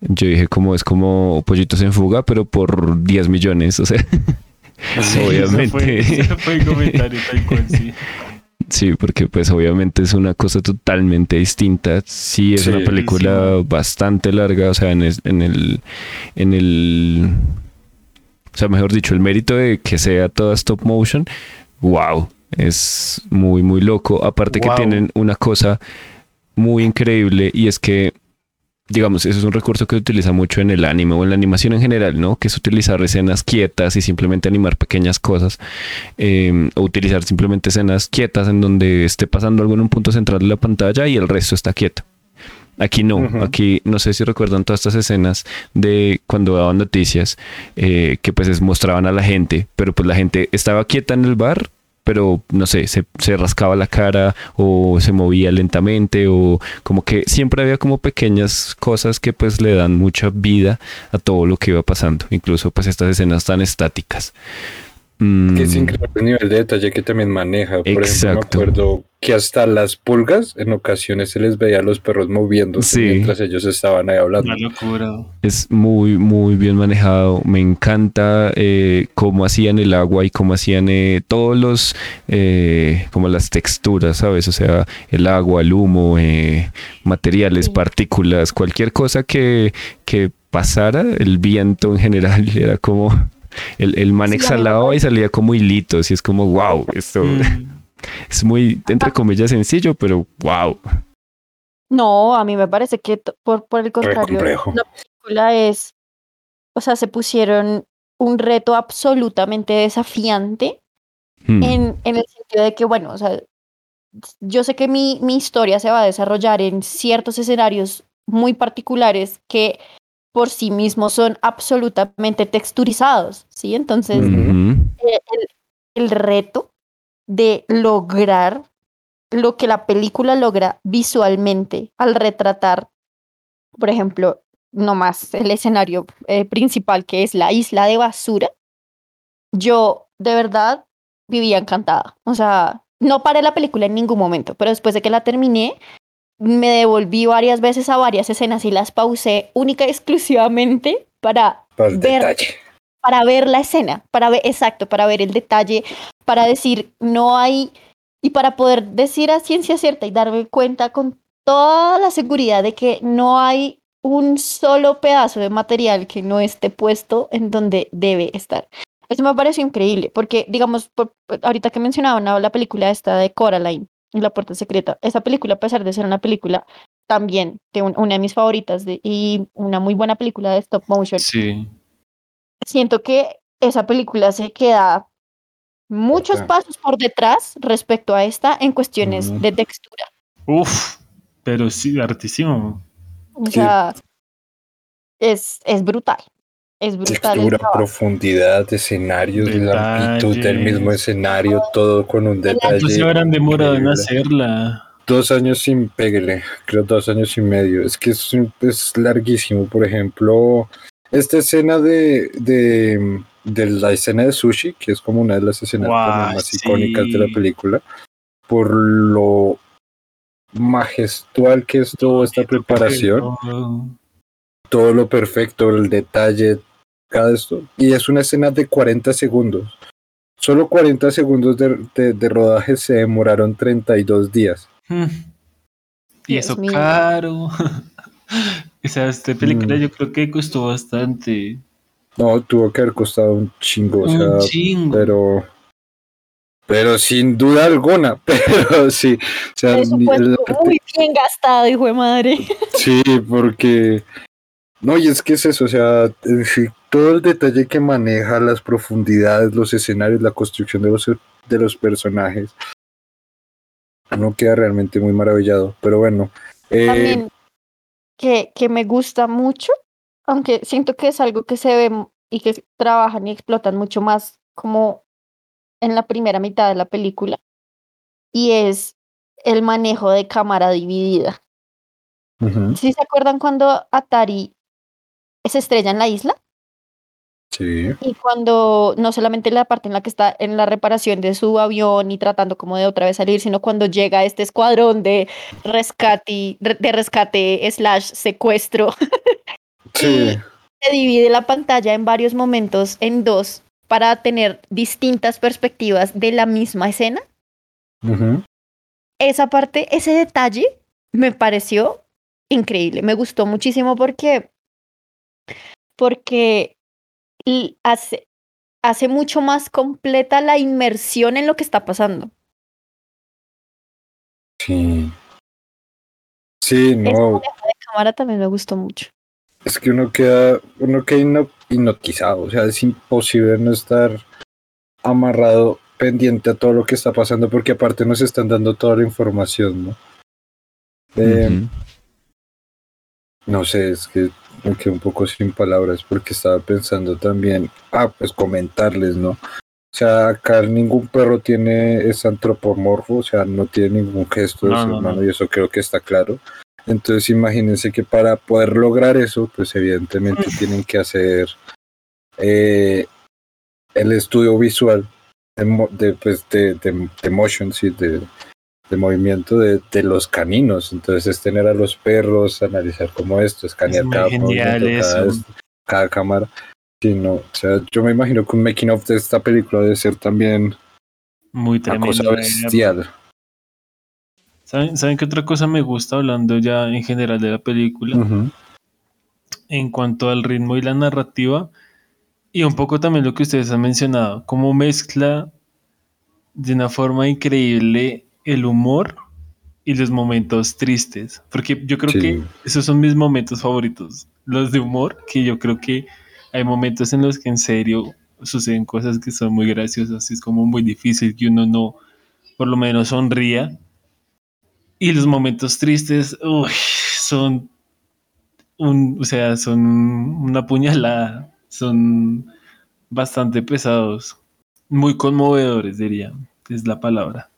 [SPEAKER 5] yo dije como es como pollitos en fuga, pero por 10 millones. O sea,
[SPEAKER 4] Sí,
[SPEAKER 5] Obviamente.
[SPEAKER 4] Fue, ese fue el comentario tal cual, sí.
[SPEAKER 5] sí, porque pues obviamente es una cosa totalmente distinta. Sí, es
[SPEAKER 1] Sí,
[SPEAKER 5] una película bastante larga. O sea, en el, en el, en el, o sea, mejor dicho, el mérito de que sea toda stop motion, wow, es muy, muy loco. Aparte
[SPEAKER 4] Wow.
[SPEAKER 5] que tienen una cosa muy increíble y es que, digamos, eso es un recurso que se utiliza mucho en el anime o en la animación en general, ¿no? Que es utilizar escenas quietas y simplemente animar pequeñas cosas eh, o utilizar simplemente escenas quietas en donde esté pasando algo en un punto central de la pantalla y el resto está quieto. Aquí no, aquí no sé si recuerdan todas estas escenas de cuando daban noticias eh, que pues es- mostraban a la gente, pero pues la gente estaba quieta en el bar, pero no sé, se, rascaba la cara o se movía lentamente o como que siempre había como pequeñas cosas que pues le dan mucha vida a todo lo que iba pasando, incluso pues estas escenas tan estáticas.
[SPEAKER 1] Que es
[SPEAKER 5] Mm,
[SPEAKER 1] increíble el nivel de detalle que también maneja. Por ejemplo,
[SPEAKER 5] Exacto.
[SPEAKER 1] me acuerdo que hasta las pulgas en ocasiones se les veía a los perros moviéndose
[SPEAKER 5] Sí.
[SPEAKER 1] mientras ellos estaban ahí hablando.
[SPEAKER 4] Una locura.
[SPEAKER 5] Es muy, muy bien manejado. Me encanta eh, cómo hacían el agua y cómo hacían eh, todos los, eh, como las texturas, ¿sabes? O sea, el agua, el humo, eh, materiales,
[SPEAKER 3] Sí.
[SPEAKER 5] partículas, cualquier cosa que, que pasara, el viento en general, era como... El, el man
[SPEAKER 3] Sí,
[SPEAKER 5] exhalaba y salía como hilitos y es como, wow, esto
[SPEAKER 4] Mm.
[SPEAKER 5] es muy, entre comillas, sencillo, pero wow.
[SPEAKER 3] No, a mí me parece que por, por el contrario, la película es, o sea, se pusieron un reto absolutamente desafiante
[SPEAKER 5] Hmm.
[SPEAKER 3] en, en el sentido de que, bueno, o sea, yo sé que mi, mi historia se va a desarrollar en ciertos escenarios muy particulares que por sí mismos son absolutamente texturizados, ¿sí? Entonces, eh, el, el reto de lograr lo que la película logra visualmente al retratar, por ejemplo, nomás el escenario eh, principal que es la isla de basura, yo de verdad vivía encantada. O sea, no paré la película en ningún momento, pero después de que la terminé, me devolví varias veces a varias escenas y las pausé única y exclusivamente para ver
[SPEAKER 1] detalle.
[SPEAKER 3] para ver la escena, para ver, exacto, para ver el detalle, para decir, no hay, y para poder decir a ciencia cierta y darme cuenta con toda la seguridad de que no hay un solo pedazo de material que no esté puesto en donde debe estar. Eso me pareció increíble, porque, digamos, por- ahorita que mencionaban la película esta de Coraline La Puerta Secreta, esa película, a pesar de ser una película también de un- una de mis favoritas de, y una muy buena película de stop motion,
[SPEAKER 4] Sí.
[SPEAKER 3] siento que esa película se queda muchos pasos por detrás respecto a esta en cuestiones
[SPEAKER 1] Ujú.
[SPEAKER 3] de textura.
[SPEAKER 4] Uf, pero sí, hartísimo.
[SPEAKER 3] O
[SPEAKER 1] Sí.
[SPEAKER 3] sea, es, es brutal. Es brutal.
[SPEAKER 1] Textura, profundidad, escenarios, la amplitud del mismo
[SPEAKER 4] Detalles.
[SPEAKER 1] escenario, todo con un detalle.
[SPEAKER 4] ¿Cuánto se habrán demorado en hacerla?
[SPEAKER 1] Dos años sin pégale, creo dos años y medio. Es que es, es larguísimo. Por ejemplo, esta escena de, de, de la escena de sushi, que es como una de las escenas más
[SPEAKER 4] sí.
[SPEAKER 1] icónicas de la película, por lo majestual que es toda esta preparación, todo lo perfecto, el detalle, cada esto. Y es una escena de 40 segundos. Solo 40 segundos de, de- de rodaje se demoraron 32 días.
[SPEAKER 4] Hmm. Y
[SPEAKER 3] Dios
[SPEAKER 4] eso
[SPEAKER 3] mío.
[SPEAKER 4] caro. o sea, esta película
[SPEAKER 1] Mm.
[SPEAKER 4] yo creo que costó bastante.
[SPEAKER 1] No, tuvo que haber costado un chingo, o
[SPEAKER 4] Un
[SPEAKER 1] sea,
[SPEAKER 4] chingo.
[SPEAKER 1] pero pero sin duda alguna, pero sí, o sea, la
[SPEAKER 3] muy bien gastado, hijo de madre.
[SPEAKER 1] sí, porque no, y es que es eso, o sea, sí, todo el detalle que maneja, las profundidades, los escenarios, la construcción de los de los personajes, uno queda realmente muy maravillado, pero bueno, eh,
[SPEAKER 3] También que, que me gusta mucho, aunque siento que es algo que se ve y que trabajan y explotan mucho más como en la primera mitad de la película, y es el manejo de cámara dividida.
[SPEAKER 1] ujú,
[SPEAKER 3] ¿Sí se acuerdan cuando Atari se estrella en la isla?
[SPEAKER 1] sí,
[SPEAKER 3] Y cuando no solamente la parte en la que está en la reparación de su avión y tratando como de otra vez salir, sino cuando llega este escuadrón de rescate, de rescate slash secuestro,
[SPEAKER 1] sí,
[SPEAKER 3] se divide la pantalla en varios momentos en dos para tener distintas perspectivas de la misma escena. Esa parte, ese detalle me pareció increíble, me gustó muchísimo porque porque hace, hace mucho más completa la inmersión en lo que está pasando.
[SPEAKER 1] sí, sí, no,
[SPEAKER 3] de cámara también me gustó mucho.
[SPEAKER 1] Es que uno queda, uno queda hipno- hipnotizado, o sea, es imposible no estar amarrado, pendiente a todo lo que está pasando, porque aparte nos están dando toda la información, ¿no? Eh,
[SPEAKER 5] Ujú.
[SPEAKER 1] No sé, es que me quedé un poco sin palabras porque estaba pensando también, ah, pues comentarles, ¿no? O sea, acá ningún perro tiene, es antropomorfo, o sea, no tiene ningún gesto de ser
[SPEAKER 4] no,
[SPEAKER 1] humano
[SPEAKER 4] no.
[SPEAKER 1] y eso creo que está claro. Entonces imagínense que para poder lograr eso, pues evidentemente tienen que hacer eh, el estudio visual de, pues, de, de- de motion, sí, de, de movimiento de, de los caninos. Entonces es tener a los perros, analizar cómo esto, escanear
[SPEAKER 4] muy
[SPEAKER 1] cada cada, cada cámara. Sí, no, o sea, yo me imagino que un making of de esta película debe ser también
[SPEAKER 4] Muy
[SPEAKER 1] una cosa bestial.
[SPEAKER 4] ¿Saben, ¿Saben qué otra cosa me gusta hablando ya en general de la película?
[SPEAKER 1] Ujú.
[SPEAKER 4] En cuanto al ritmo y la narrativa, y un poco también lo que ustedes han mencionado, cómo mezcla de una forma increíble el humor y los momentos tristes. Porque yo creo
[SPEAKER 1] Sí.
[SPEAKER 4] que esos son mis momentos favoritos, los de humor, que yo creo que hay momentos en los que en serio suceden cosas que son muy graciosas, y es como muy difícil que uno no, por lo menos, sonría. Y los momentos tristes, uy, son un, o sea, son una puñalada, son bastante pesados, muy conmovedores, diría, es la palabra.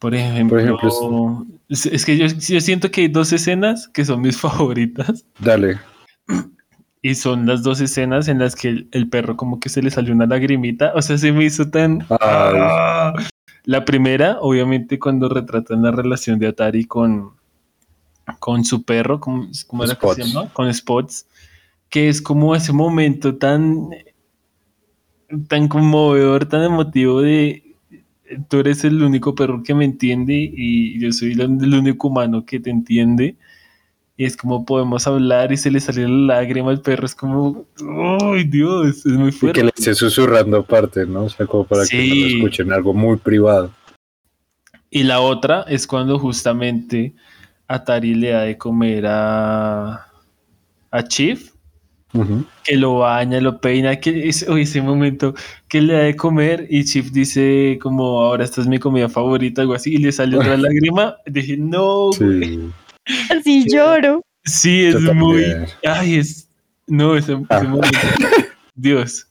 [SPEAKER 4] Por ejemplo,
[SPEAKER 1] ejemplo,
[SPEAKER 4] es, es que yo, yo siento que hay dos escenas que son mis favoritas.
[SPEAKER 1] Dale.
[SPEAKER 4] Y son las dos escenas en las que el, el perro como que se le salió una lagrimita. O sea, se me hizo tan... ¡Ah! La primera, obviamente, cuando retratan la relación de Atari con, con su perro, ¿cómo, cómo era que se llama? Con Spots, que es como ese momento tan, tan conmovedor, tan emotivo de tú eres el único perro que me entiende y yo soy el, único humano que te entiende. Y es como podemos hablar y se le salió la lágrima al perro. Es como, ¡ay, Dios! Es muy
[SPEAKER 1] Y
[SPEAKER 4] fuerte.
[SPEAKER 1] que le esté susurrando aparte, ¿no? O sea, como para que no lo escuchen, algo muy privado.
[SPEAKER 4] Y la otra es cuando justamente Atari le da de comer a, a Chief, Que lo baña, lo peina, que es, uy, ese momento que le da de comer y Chief dice como ahora esta es mi comida favorita, algo así, y le salió otra lágrima. Dije, no, güey".
[SPEAKER 1] Sí.
[SPEAKER 3] Así lloro.
[SPEAKER 4] sí, es
[SPEAKER 1] Yo
[SPEAKER 4] muy,
[SPEAKER 1] también.
[SPEAKER 4] ay, es, no, ese, ese
[SPEAKER 1] Ah.
[SPEAKER 4] momento, Dios.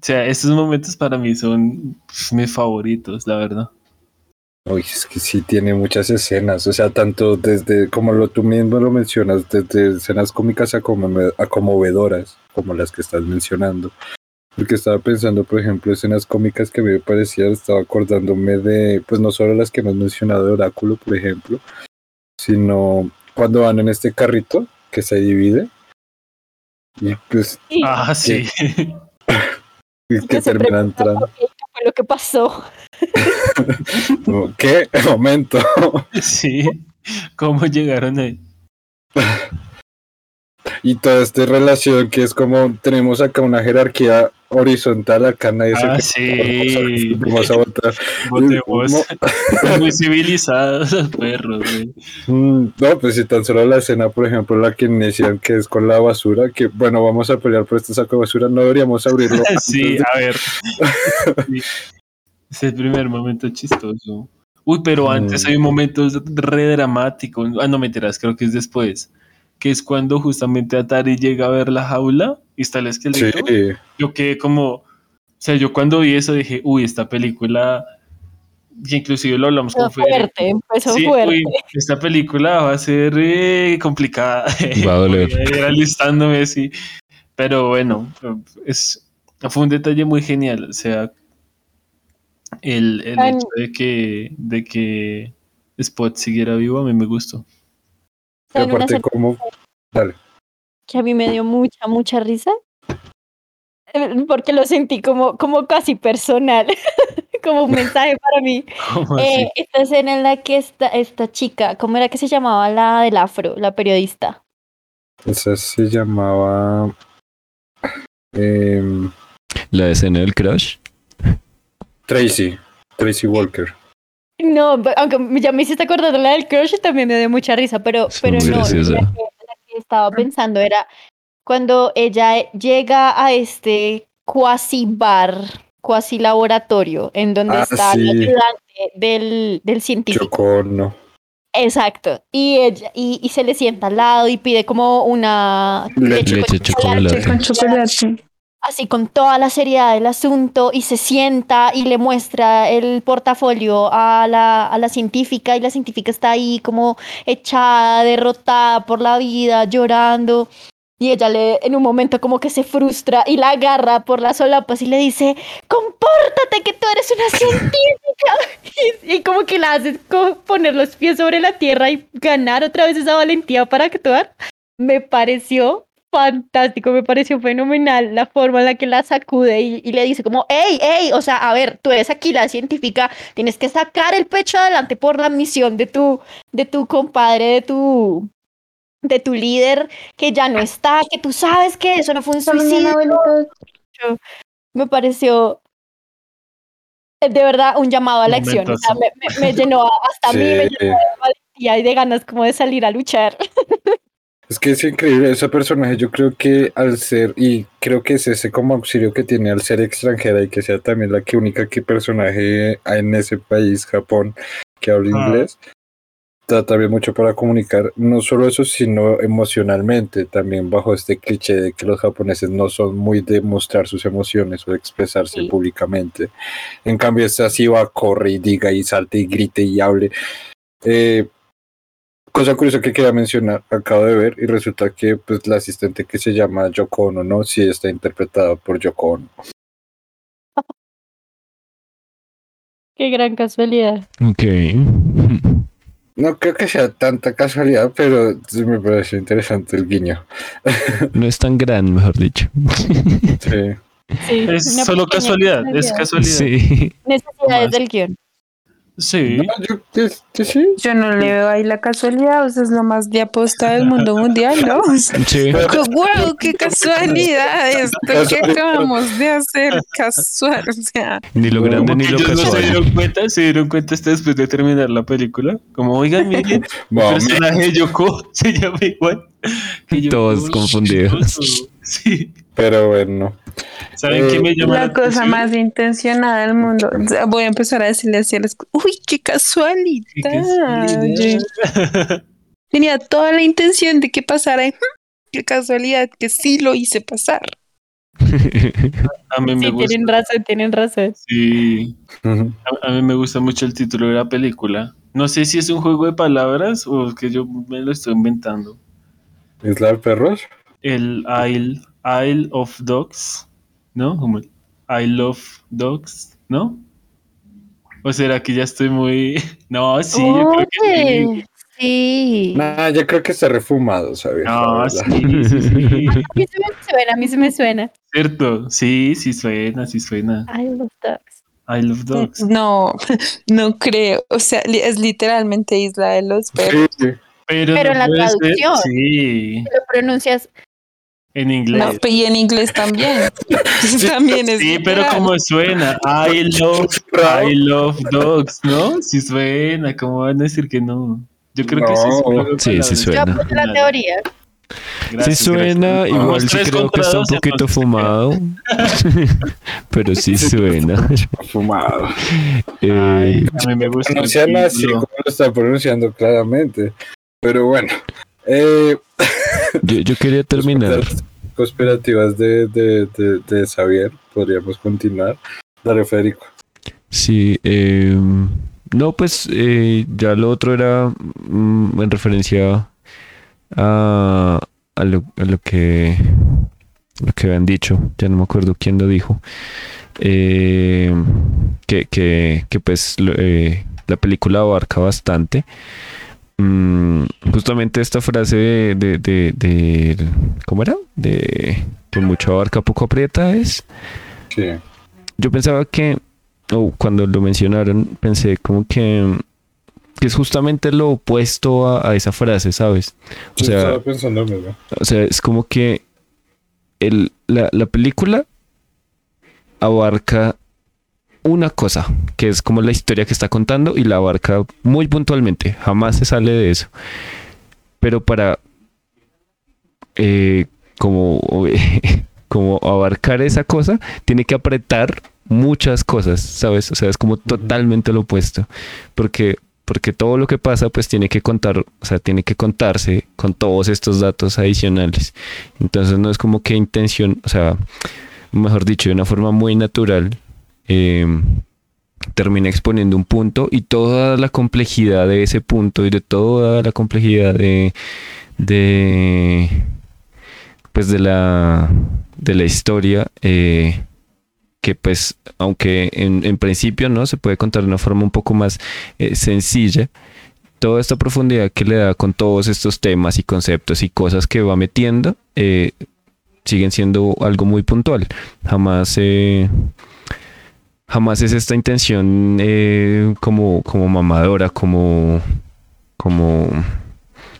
[SPEAKER 4] O sea, estos momentos para mí son pues, mis favoritos, la verdad.
[SPEAKER 1] Uy, es que sí tiene muchas escenas, o sea, tanto desde, como lo tú mismo lo mencionas, desde escenas cómicas a, como- a conmovedoras, como las que estás mencionando. Porque estaba pensando, por ejemplo, escenas cómicas que a mí me parecían, estaba acordándome de, pues no solo las que hemos mencionado de Oráculo, por ejemplo, sino cuando van en este carrito que se divide. Y pues
[SPEAKER 4] Ah, sí.
[SPEAKER 1] y que
[SPEAKER 3] que se
[SPEAKER 1] terminan entrando.
[SPEAKER 3] "Ok, ¿qué fue lo que pasó?
[SPEAKER 1] Como, ¿Qué? Momento.
[SPEAKER 4] Sí, ¿cómo llegaron ahí?
[SPEAKER 1] Y toda esta relación que es como tenemos acá una jerarquía horizontal, acá nadie
[SPEAKER 4] Ah,
[SPEAKER 1] se
[SPEAKER 4] sí.
[SPEAKER 1] vamos a votar.
[SPEAKER 4] Muy civilizados los perros, güey.
[SPEAKER 1] Mm, No, pues si tan solo la escena, por ejemplo, la que inician que es con la basura, que bueno, vamos a pelear por este saco de basura, no deberíamos abrirlo.
[SPEAKER 4] Sí,
[SPEAKER 1] de-
[SPEAKER 4] a ver. Sí. Es el primer momento chistoso. Uy, pero antes
[SPEAKER 1] Mm.
[SPEAKER 4] hay un momento re dramático. Ah, no me enteras, creo que es después. Que es cuando justamente Atari llega a ver la jaula y está el
[SPEAKER 1] Sí,
[SPEAKER 4] esqueleto. Yo quedé como. O sea, yo cuando vi eso dije, uy, esta película. Y inclusive lo hablamos con
[SPEAKER 3] Empezó
[SPEAKER 4] Fede.
[SPEAKER 3] fuerte, empezó
[SPEAKER 4] Sí,
[SPEAKER 3] fuerte.
[SPEAKER 4] uy, esta película va a ser eh, complicada.
[SPEAKER 5] Va a doler.
[SPEAKER 4] Voy a ir alistándome así. Pero bueno, es, fue un detalle muy genial. O sea, el, el hecho de que, de que Spot siguiera vivo a mí me gustó.
[SPEAKER 1] Y
[SPEAKER 3] ¿Saben una
[SPEAKER 1] aparte
[SPEAKER 3] escena
[SPEAKER 1] como, dale.
[SPEAKER 3] que a mí me dio mucha, mucha risa? Eh, Porque lo sentí como, como casi personal, como un mensaje para mí.
[SPEAKER 4] ¿Cómo
[SPEAKER 3] Eh, esta escena en la que esta, esta chica, ¿cómo era que se llamaba la del afro, la periodista?
[SPEAKER 1] Esa se llamaba em,
[SPEAKER 5] La escena del crash.
[SPEAKER 1] Tracy, Tracy Walker.
[SPEAKER 3] No, aunque ya me hiciste acordar de la del crush y también me dio mucha risa, pero,
[SPEAKER 5] Sí,
[SPEAKER 3] pero no, la que, la que estaba pensando era cuando ella llega a este cuasi bar, cuasi laboratorio, en donde
[SPEAKER 1] Ah,
[SPEAKER 3] está el
[SPEAKER 1] sí.
[SPEAKER 3] ayudante del, del científico.
[SPEAKER 1] Chocó, no.
[SPEAKER 3] Exacto. Y ella, y, y se le sienta al lado y pide como una
[SPEAKER 1] Leche.
[SPEAKER 5] Leche chocolate.
[SPEAKER 2] Con chocolate.
[SPEAKER 3] Así con toda la seriedad del asunto y se sienta y le muestra el portafolio a la, a la científica y la científica está ahí como echada, derrotada por la vida, llorando. Y ella le, en un momento como que se frustra y la agarra por las solapas y le dice, compórtate que tú eres una científica. y, y como que la hace poner los pies sobre la tierra y ganar otra vez esa valentía para actuar. Me pareció fantástico, me pareció fenomenal la forma en la que la sacude y, y le dice como, hey, hey, o sea, a ver, tú eres aquí la científica, tienes que sacar el pecho adelante por la misión de tu, de tu compadre, de tu, de tu líder que ya no está, que tú sabes que eso no fue un suicidio. Me pareció de verdad un llamado a la acción, o sea, me, me- me llenó hasta a mí, me llenó de valentía y de ganas como de salir a luchar.
[SPEAKER 1] Es que es increíble ese personaje. Yo creo que al ser, y creo que es ese como auxilio que tiene al ser extranjera y que sea también la que única que personaje hay en ese país, Japón, que habla
[SPEAKER 4] Ah.
[SPEAKER 1] inglés, también mucho para comunicar, no solo eso, sino emocionalmente, también bajo este cliché de que los japoneses no son muy de mostrar sus emociones o de expresarse
[SPEAKER 3] Sí.
[SPEAKER 1] públicamente. En cambio, este así va, corre y diga y salte y grite y hable. Eh, cosa curiosa que quería mencionar, acabo de ver y resulta que pues la asistente que se llama Yoko Ono, ¿no? Sí está interpretada por Yoko Ono.
[SPEAKER 3] Qué gran casualidad.
[SPEAKER 5] Ok.
[SPEAKER 1] No creo que sea tanta casualidad, pero sí me pareció interesante el guiño.
[SPEAKER 5] No es tan gran, mejor dicho.
[SPEAKER 1] Sí.
[SPEAKER 3] Sí,
[SPEAKER 4] Es solo
[SPEAKER 3] pequeña
[SPEAKER 4] casualidad, es casualidad.
[SPEAKER 5] Sí.
[SPEAKER 3] Necesidades del guion.
[SPEAKER 4] Sí.
[SPEAKER 1] No, yo que- que sí.
[SPEAKER 2] Yo no le veo ahí la casualidad, o sea, es lo más de aposta del mundo mundial, ¿no?
[SPEAKER 5] Sí.
[SPEAKER 2] ¡Wow! ¡Qué casualidad! Esto que acabamos de hacer, casual, o sea.
[SPEAKER 5] Ni lo grande ni lo
[SPEAKER 4] ellos no se
[SPEAKER 5] casual.
[SPEAKER 4] dieron cuenta, se dieron cuenta hasta después de terminar la película. Como, oigan, miren, el personaje de Yoko se llama igual.
[SPEAKER 5] Todos confundidos.
[SPEAKER 4] Sí.
[SPEAKER 1] Pero bueno.
[SPEAKER 4] ¿Saben
[SPEAKER 1] Eh,
[SPEAKER 4] qué me llama
[SPEAKER 2] La cosa
[SPEAKER 4] atención?
[SPEAKER 2] más intencionada del mundo. Voy a empezar a decirle así a las ¡Uy, qué casualidad!
[SPEAKER 4] Qué casualidad.
[SPEAKER 2] Oye, Tenía toda la intención de que pasara. y, ¡Qué casualidad que sí lo hice pasar!
[SPEAKER 4] A mí me
[SPEAKER 3] Sí,
[SPEAKER 4] gusta.
[SPEAKER 3] tienen razón, tienen razón.
[SPEAKER 4] Sí. A, a mí me gusta mucho el título de la película. No sé si es un juego de palabras o es que yo me lo estoy inventando.
[SPEAKER 1] ¿Isla de perros?
[SPEAKER 4] El Isle, Isle of Dogs, ¿no? Como el I love dogs, ¿no? ¿O será que ya estoy muy... No, sí, yo creo que sí.
[SPEAKER 3] Sí.
[SPEAKER 1] Nah, yo creo que está refumado, ¿sabes?
[SPEAKER 4] No, sí, sí, sí.
[SPEAKER 3] A mí se me suena, a mí se me suena.
[SPEAKER 4] Cierto, sí, sí suena, sí suena.
[SPEAKER 3] I love dogs.
[SPEAKER 4] I love dogs.
[SPEAKER 2] No, no creo. O sea, es literalmente Isla de los Perros.
[SPEAKER 1] Sí, sí.
[SPEAKER 4] Pero,
[SPEAKER 3] Pero
[SPEAKER 4] no
[SPEAKER 3] en la
[SPEAKER 4] ser-
[SPEAKER 3] traducción.
[SPEAKER 4] Sí,
[SPEAKER 3] Lo pronuncias.
[SPEAKER 4] En inglés.
[SPEAKER 2] No, y en inglés también. también es
[SPEAKER 4] Sí, pero como suena, I love, I love dogs, ¿no? Sí suena, ¿cómo van a decir que no? Yo creo que sí
[SPEAKER 1] No.
[SPEAKER 4] suena.
[SPEAKER 5] Sí, sí
[SPEAKER 3] Yo
[SPEAKER 5] suena.
[SPEAKER 3] apoyo la teoría.
[SPEAKER 5] Sí suena, igual
[SPEAKER 4] Vamos
[SPEAKER 5] sí creo que está un poquito fumado. Pero sí suena.
[SPEAKER 1] Fumado.
[SPEAKER 5] Eh,
[SPEAKER 4] Ay, a mí me gusta. el
[SPEAKER 1] Pronuncian así como lo está pronunciando claramente. Pero bueno. Eh,
[SPEAKER 5] yo, yo quería terminar.
[SPEAKER 1] Conspirativas de, de, de, de Xavier. Podríamos continuar. Dale, Federico.
[SPEAKER 5] Sí, eh, no, pues eh, ya lo otro era mm, en referencia a, a, lo, a lo que lo que habían dicho, ya no me acuerdo quién lo dijo, eh, que, que, que pues eh, la película abarca bastante. Mm, justamente esta frase de, de, de, de- ¿cómo era? De con mucho abarca poco aprieta es
[SPEAKER 1] Sí.
[SPEAKER 5] yo pensaba que, o cuando lo mencionaron, pensé como que, que es justamente lo opuesto a, a esa frase, ¿sabes? O
[SPEAKER 1] Yo
[SPEAKER 5] sea,
[SPEAKER 1] estaba pensando lo mismo.
[SPEAKER 5] o sea, es como que el, la, la película abarca una cosa, que es como la historia que está contando y la abarca muy puntualmente, jamás se sale de eso. Pero para eh, como, como abarcar esa cosa, tiene que apretar muchas cosas, ¿sabes? O sea, es como totalmente lo opuesto. Porque, porque todo lo que pasa, pues tiene que contar, o sea, tiene que contarse con todos estos datos adicionales. Entonces no es como que intención, o sea, mejor dicho, de una forma muy natural, eh, termina exponiendo un punto y toda la complejidad de ese punto y de toda la complejidad de, pues de la de la historia eh, que pues aunque en, en principio no se puede contar de una forma un poco más eh, sencilla toda esta profundidad que le da con todos estos temas y conceptos y cosas que va metiendo eh, siguen siendo algo muy puntual. Jamás eh, jamás es esta intención eh, como, como mamadora, como, como,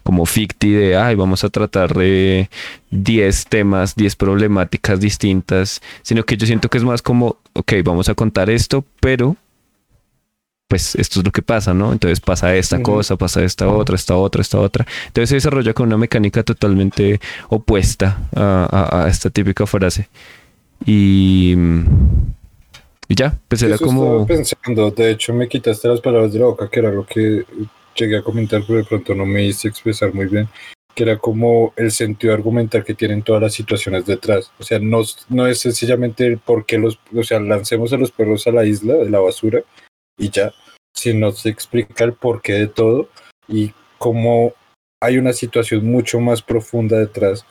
[SPEAKER 5] como ficti de, ay, vamos a tratar de 10 temas, 10 problemáticas distintas, sino que yo siento que es más como, ok, vamos a contar esto, pero pues esto es lo que pasa, ¿no? Entonces pasa esta
[SPEAKER 1] Ujú.
[SPEAKER 5] cosa, pasa esta otra, esta otra, esta otra. Entonces se desarrolla con una mecánica totalmente opuesta a, a- a esta típica frase. Y, y ya, pues era
[SPEAKER 1] Eso
[SPEAKER 5] como...
[SPEAKER 1] estaba pensando. De hecho, me quitaste las palabras de la boca, que era lo que llegué a comentar, pero de pronto no me hice expresar muy bien, que era como el sentido argumental que tienen todas las situaciones detrás. O sea, no, no es sencillamente el por qué los, o sea, lancemos a los perros a la isla de la basura y ya, sino se explica el porqué de todo y cómo hay una situación mucho más profunda detrás,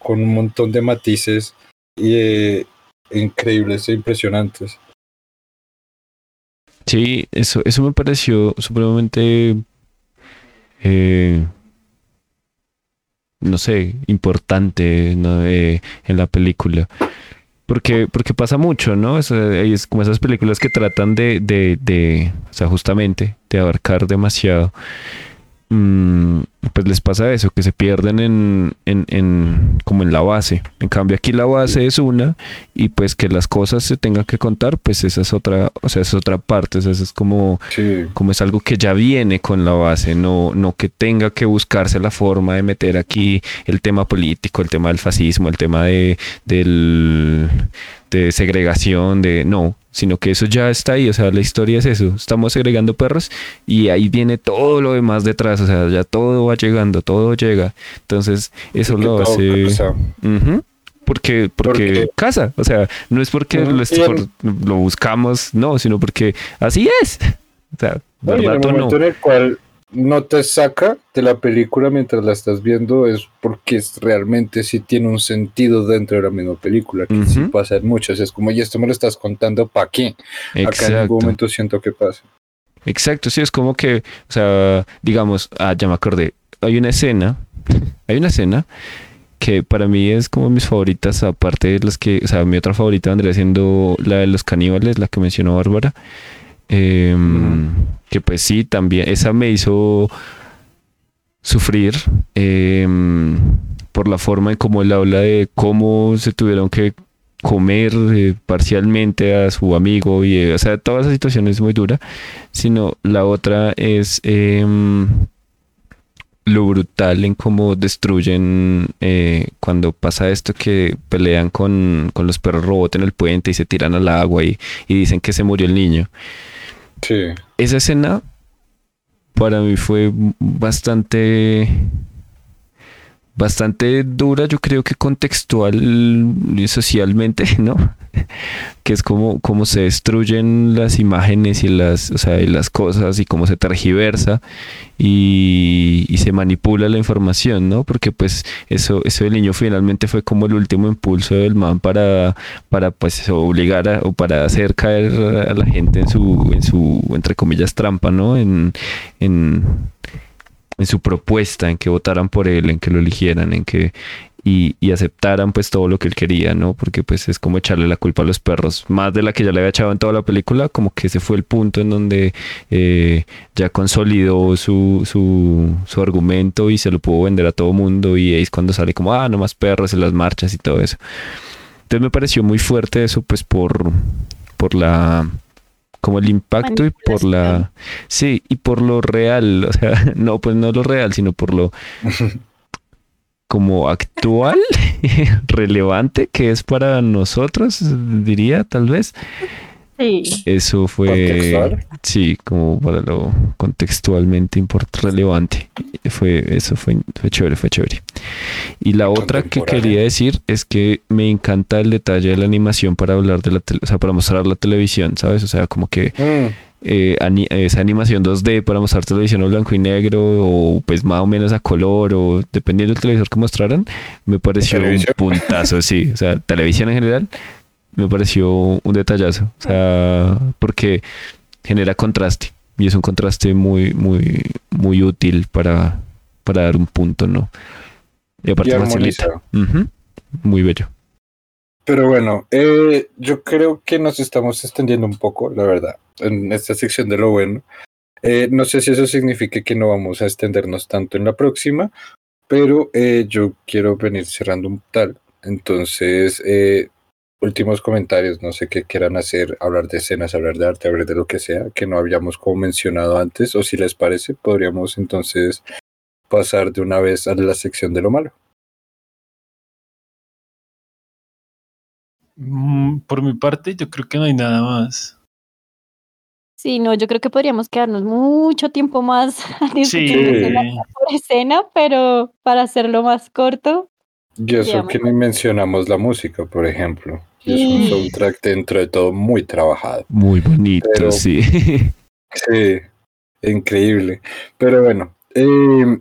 [SPEAKER 1] con un montón de matices y, eh, increíbles e impresionantes.
[SPEAKER 5] Sí, eso, eso me pareció supremamente, eh, no sé, importante ¿no? Eh, en la película. Porque, porque pasa mucho, ¿no? Es, como esas películas que tratan de, de, de, o sea, justamente, de abarcar demasiado. Mm, pues les pasa eso, que se pierden en, en, en, como en la base. En cambio aquí la base es una y pues que las cosas se tengan que contar, pues esa es otra, o sea, es otra parte, o sea, eso es como,
[SPEAKER 1] Sí,
[SPEAKER 5] como es algo que ya viene con la base, no, no que tenga que buscarse la forma de meter aquí el tema político, el tema del fascismo, el tema de, del, de segregación, de no, sino que eso ya está ahí, o sea, la historia es eso, estamos segregando perros y ahí viene todo lo demás detrás, o sea, ya todo va llegando, todo llega, entonces eso lo hace... Porque, porque casa, o sea, no es porque lo, lo buscamos, no, sino porque así es. O sea,
[SPEAKER 1] No, en el
[SPEAKER 5] no.
[SPEAKER 1] momento en el cual no te saca de la película mientras la estás viendo es porque es- realmente sí tiene un sentido dentro de la misma película, que sí
[SPEAKER 5] Ujú.
[SPEAKER 1] pasa en muchos. Es como, y esto me lo estás contando para qué. Acá en ningún momento siento que pasa.
[SPEAKER 5] Exacto, sí, es como que, o sea, digamos, ah, ya me acordé, hay una escena, hay una escena que para mí es como mis favoritas, aparte de las que, o sea, mi otra favorita vendría siendo la de los caníbales, la que mencionó Bárbara, Em, que pues sí, también, esa me hizo sufrir em, por la forma en cómo él habla de cómo se tuvieron que comer eh, parcialmente a su amigo y eh, o sea toda esa situación es muy dura sino la otra es em, lo brutal en cómo destruyen eh, cuando pasa esto que pelean con, con los perros robot en el puente y se tiran al agua y, y dicen que se murió el niño
[SPEAKER 1] Sí.
[SPEAKER 5] esa escena para mí fue bastante bastante dura, yo creo que contextual y socialmente, ¿no? Que es como, como se destruyen las imágenes y las, o sea, y las cosas y cómo se tergiversa y, se manipula la información, ¿no? Porque pues eso, eso del niño finalmente fue como el último impulso del man para, para pues obligar a, o para hacer caer a la gente en su, en su, entre comillas, trampa, ¿no? En, en su propuesta, en que votaran por él, en que lo eligieran, en que y, y aceptaran pues todo lo que él quería, ¿no? Porque pues es como echarle la culpa a los perros, más de la que ya le había echado en toda la película, como que ese fue el punto en donde eh, ya consolidó su, su, su argumento y se lo pudo vender a todo mundo y ahí es cuando sale como, ah, no más perros en las marchas y todo eso. Entonces me pareció muy fuerte eso pues por, por la como el impacto y por la sí y por lo real o sea no pues no lo real sino por lo como actual relevante que es para nosotros diría tal vez.
[SPEAKER 3] Sí.
[SPEAKER 5] eso fue
[SPEAKER 1] ¿Contextual?
[SPEAKER 5] sí como para lo contextualmente import relevante. Fue eso fue, fue chévere fue chévere. Y la otra que quería decir es que me encanta el detalle de la animación para hablar de la tele, o sea para mostrar la televisión sabes o sea como que
[SPEAKER 1] Mm,
[SPEAKER 5] eh, ani- esa animación 2D para mostrar televisión a blanco y negro o pues más o menos a color o dependiendo del televisor que mostraran, me pareció un puntazo, sí, o sea, televisión en general me pareció un detallazo, o sea, porque genera contraste y es un contraste muy muy muy útil para para dar un punto, ¿no? Y aparte
[SPEAKER 1] y
[SPEAKER 5] facilita.
[SPEAKER 1] armonizado.
[SPEAKER 5] Muy bello.
[SPEAKER 1] Pero bueno, eh, yo creo que nos estamos extendiendo un poco, la verdad, en esta sección de lo bueno. Eh, no sé si eso significa que no vamos a extendernos tanto en la próxima, pero eh, yo quiero venir cerrando un tal. Entonces, eh, últimos comentarios, no sé qué quieran hacer, hablar de escenas, hablar de arte, hablar de lo que sea, que no habíamos como mencionado antes, o si les parece, podríamos entonces pasar de una vez a la sección de lo malo.
[SPEAKER 4] Por mi parte, yo creo que no hay nada más.
[SPEAKER 3] Sí, no, yo creo que podríamos quedarnos mucho tiempo más
[SPEAKER 4] Sí.
[SPEAKER 3] escena por escena, pero para hacerlo más corto,
[SPEAKER 1] Y eso
[SPEAKER 3] Digamos.
[SPEAKER 1] que ni mencionamos la música, por ejemplo. Y es un
[SPEAKER 3] Sí.
[SPEAKER 1] soundtrack dentro de todo muy trabajado.
[SPEAKER 5] Muy bonito,
[SPEAKER 1] Pero-
[SPEAKER 5] sí.
[SPEAKER 1] Sí, increíble. Pero bueno, eh,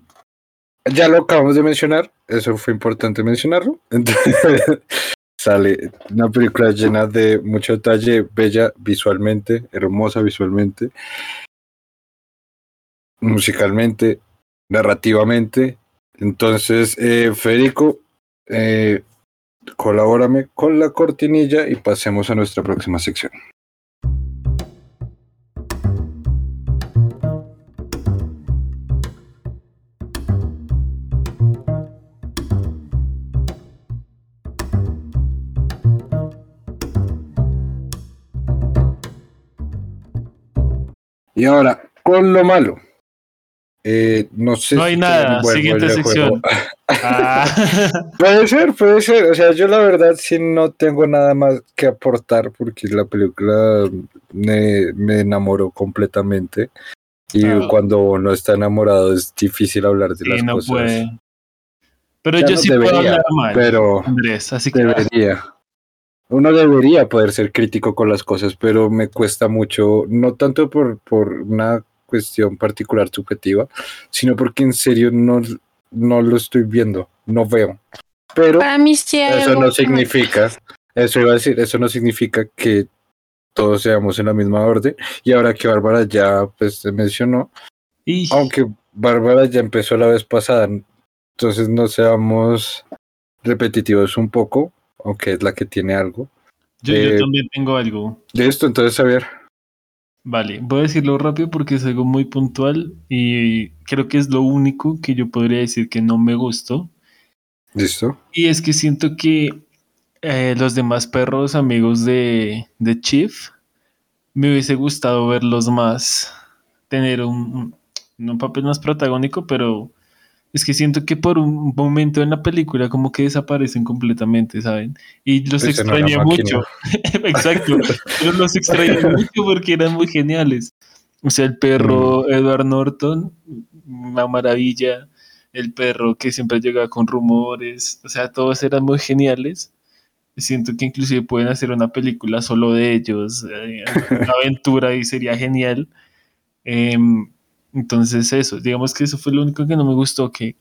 [SPEAKER 1] ya lo acabamos de mencionar, eso fue importante mencionarlo. Entonces, sale una película llena de mucho detalle, bella visualmente, hermosa visualmente, musicalmente, narrativamente. Entonces, eh, Federico, eh, colabórame con la cortinilla y pasemos a nuestra próxima sección. Y ahora, con lo malo. Eh, no sé
[SPEAKER 4] No hay
[SPEAKER 1] si
[SPEAKER 4] nada, siguiente sección. Ah,
[SPEAKER 1] Puede ser, puede ser. O sea, yo la verdad sí no tengo nada más que aportar porque la película me, me enamoró completamente. Y
[SPEAKER 4] Ah.
[SPEAKER 1] cuando uno está enamorado es difícil hablar de
[SPEAKER 4] sí,
[SPEAKER 1] las
[SPEAKER 4] no
[SPEAKER 1] cosas.
[SPEAKER 4] puede. Pero
[SPEAKER 1] Ya
[SPEAKER 4] yo
[SPEAKER 1] no
[SPEAKER 4] sí puedo hablar mal,
[SPEAKER 1] Pero
[SPEAKER 4] Andrés, así que
[SPEAKER 1] debería. Uno debería poder ser crítico con las cosas, pero me cuesta mucho, no tanto por, por una cuestión particular subjetiva, sino porque en serio no, no lo estoy viendo, no veo. Pero
[SPEAKER 2] Para mí sí hay
[SPEAKER 1] eso
[SPEAKER 2] algo
[SPEAKER 1] no significa, eso iba a decir, eso no significa que todos seamos en la misma orden. Y ahora que Bárbara ya pues se mencionó,
[SPEAKER 4] Y-
[SPEAKER 1] aunque Bárbara ya empezó la vez pasada, entonces no seamos repetitivos un poco, aunque es la que tiene algo.
[SPEAKER 4] yo, yo
[SPEAKER 1] eh,
[SPEAKER 4] también tengo algo.
[SPEAKER 1] De esto, entonces, Javier,
[SPEAKER 4] Vale, voy a decirlo rápido porque es algo muy puntual y creo que es lo único que yo podría decir que no me gustó.
[SPEAKER 1] ¿listo?
[SPEAKER 4] Y es que siento que eh, los demás perros amigos de, de Chief me hubiese gustado verlos más, tener un, un papel más protagónico, pero es que siento que por un momento en la película como que desaparecen completamente, ¿saben? Y los
[SPEAKER 1] Pues
[SPEAKER 4] extrañé mucho. Exacto, pero los extrañé mucho porque eran muy geniales. O sea, el perro Edward Norton, una maravilla. El perro que siempre llegaba con rumores. O sea, todos eran muy geniales. Siento que inclusive pueden hacer una película solo de ellos, eh, una aventura y sería genial. Em, entonces eso, digamos que eso fue lo único que no me gustó, que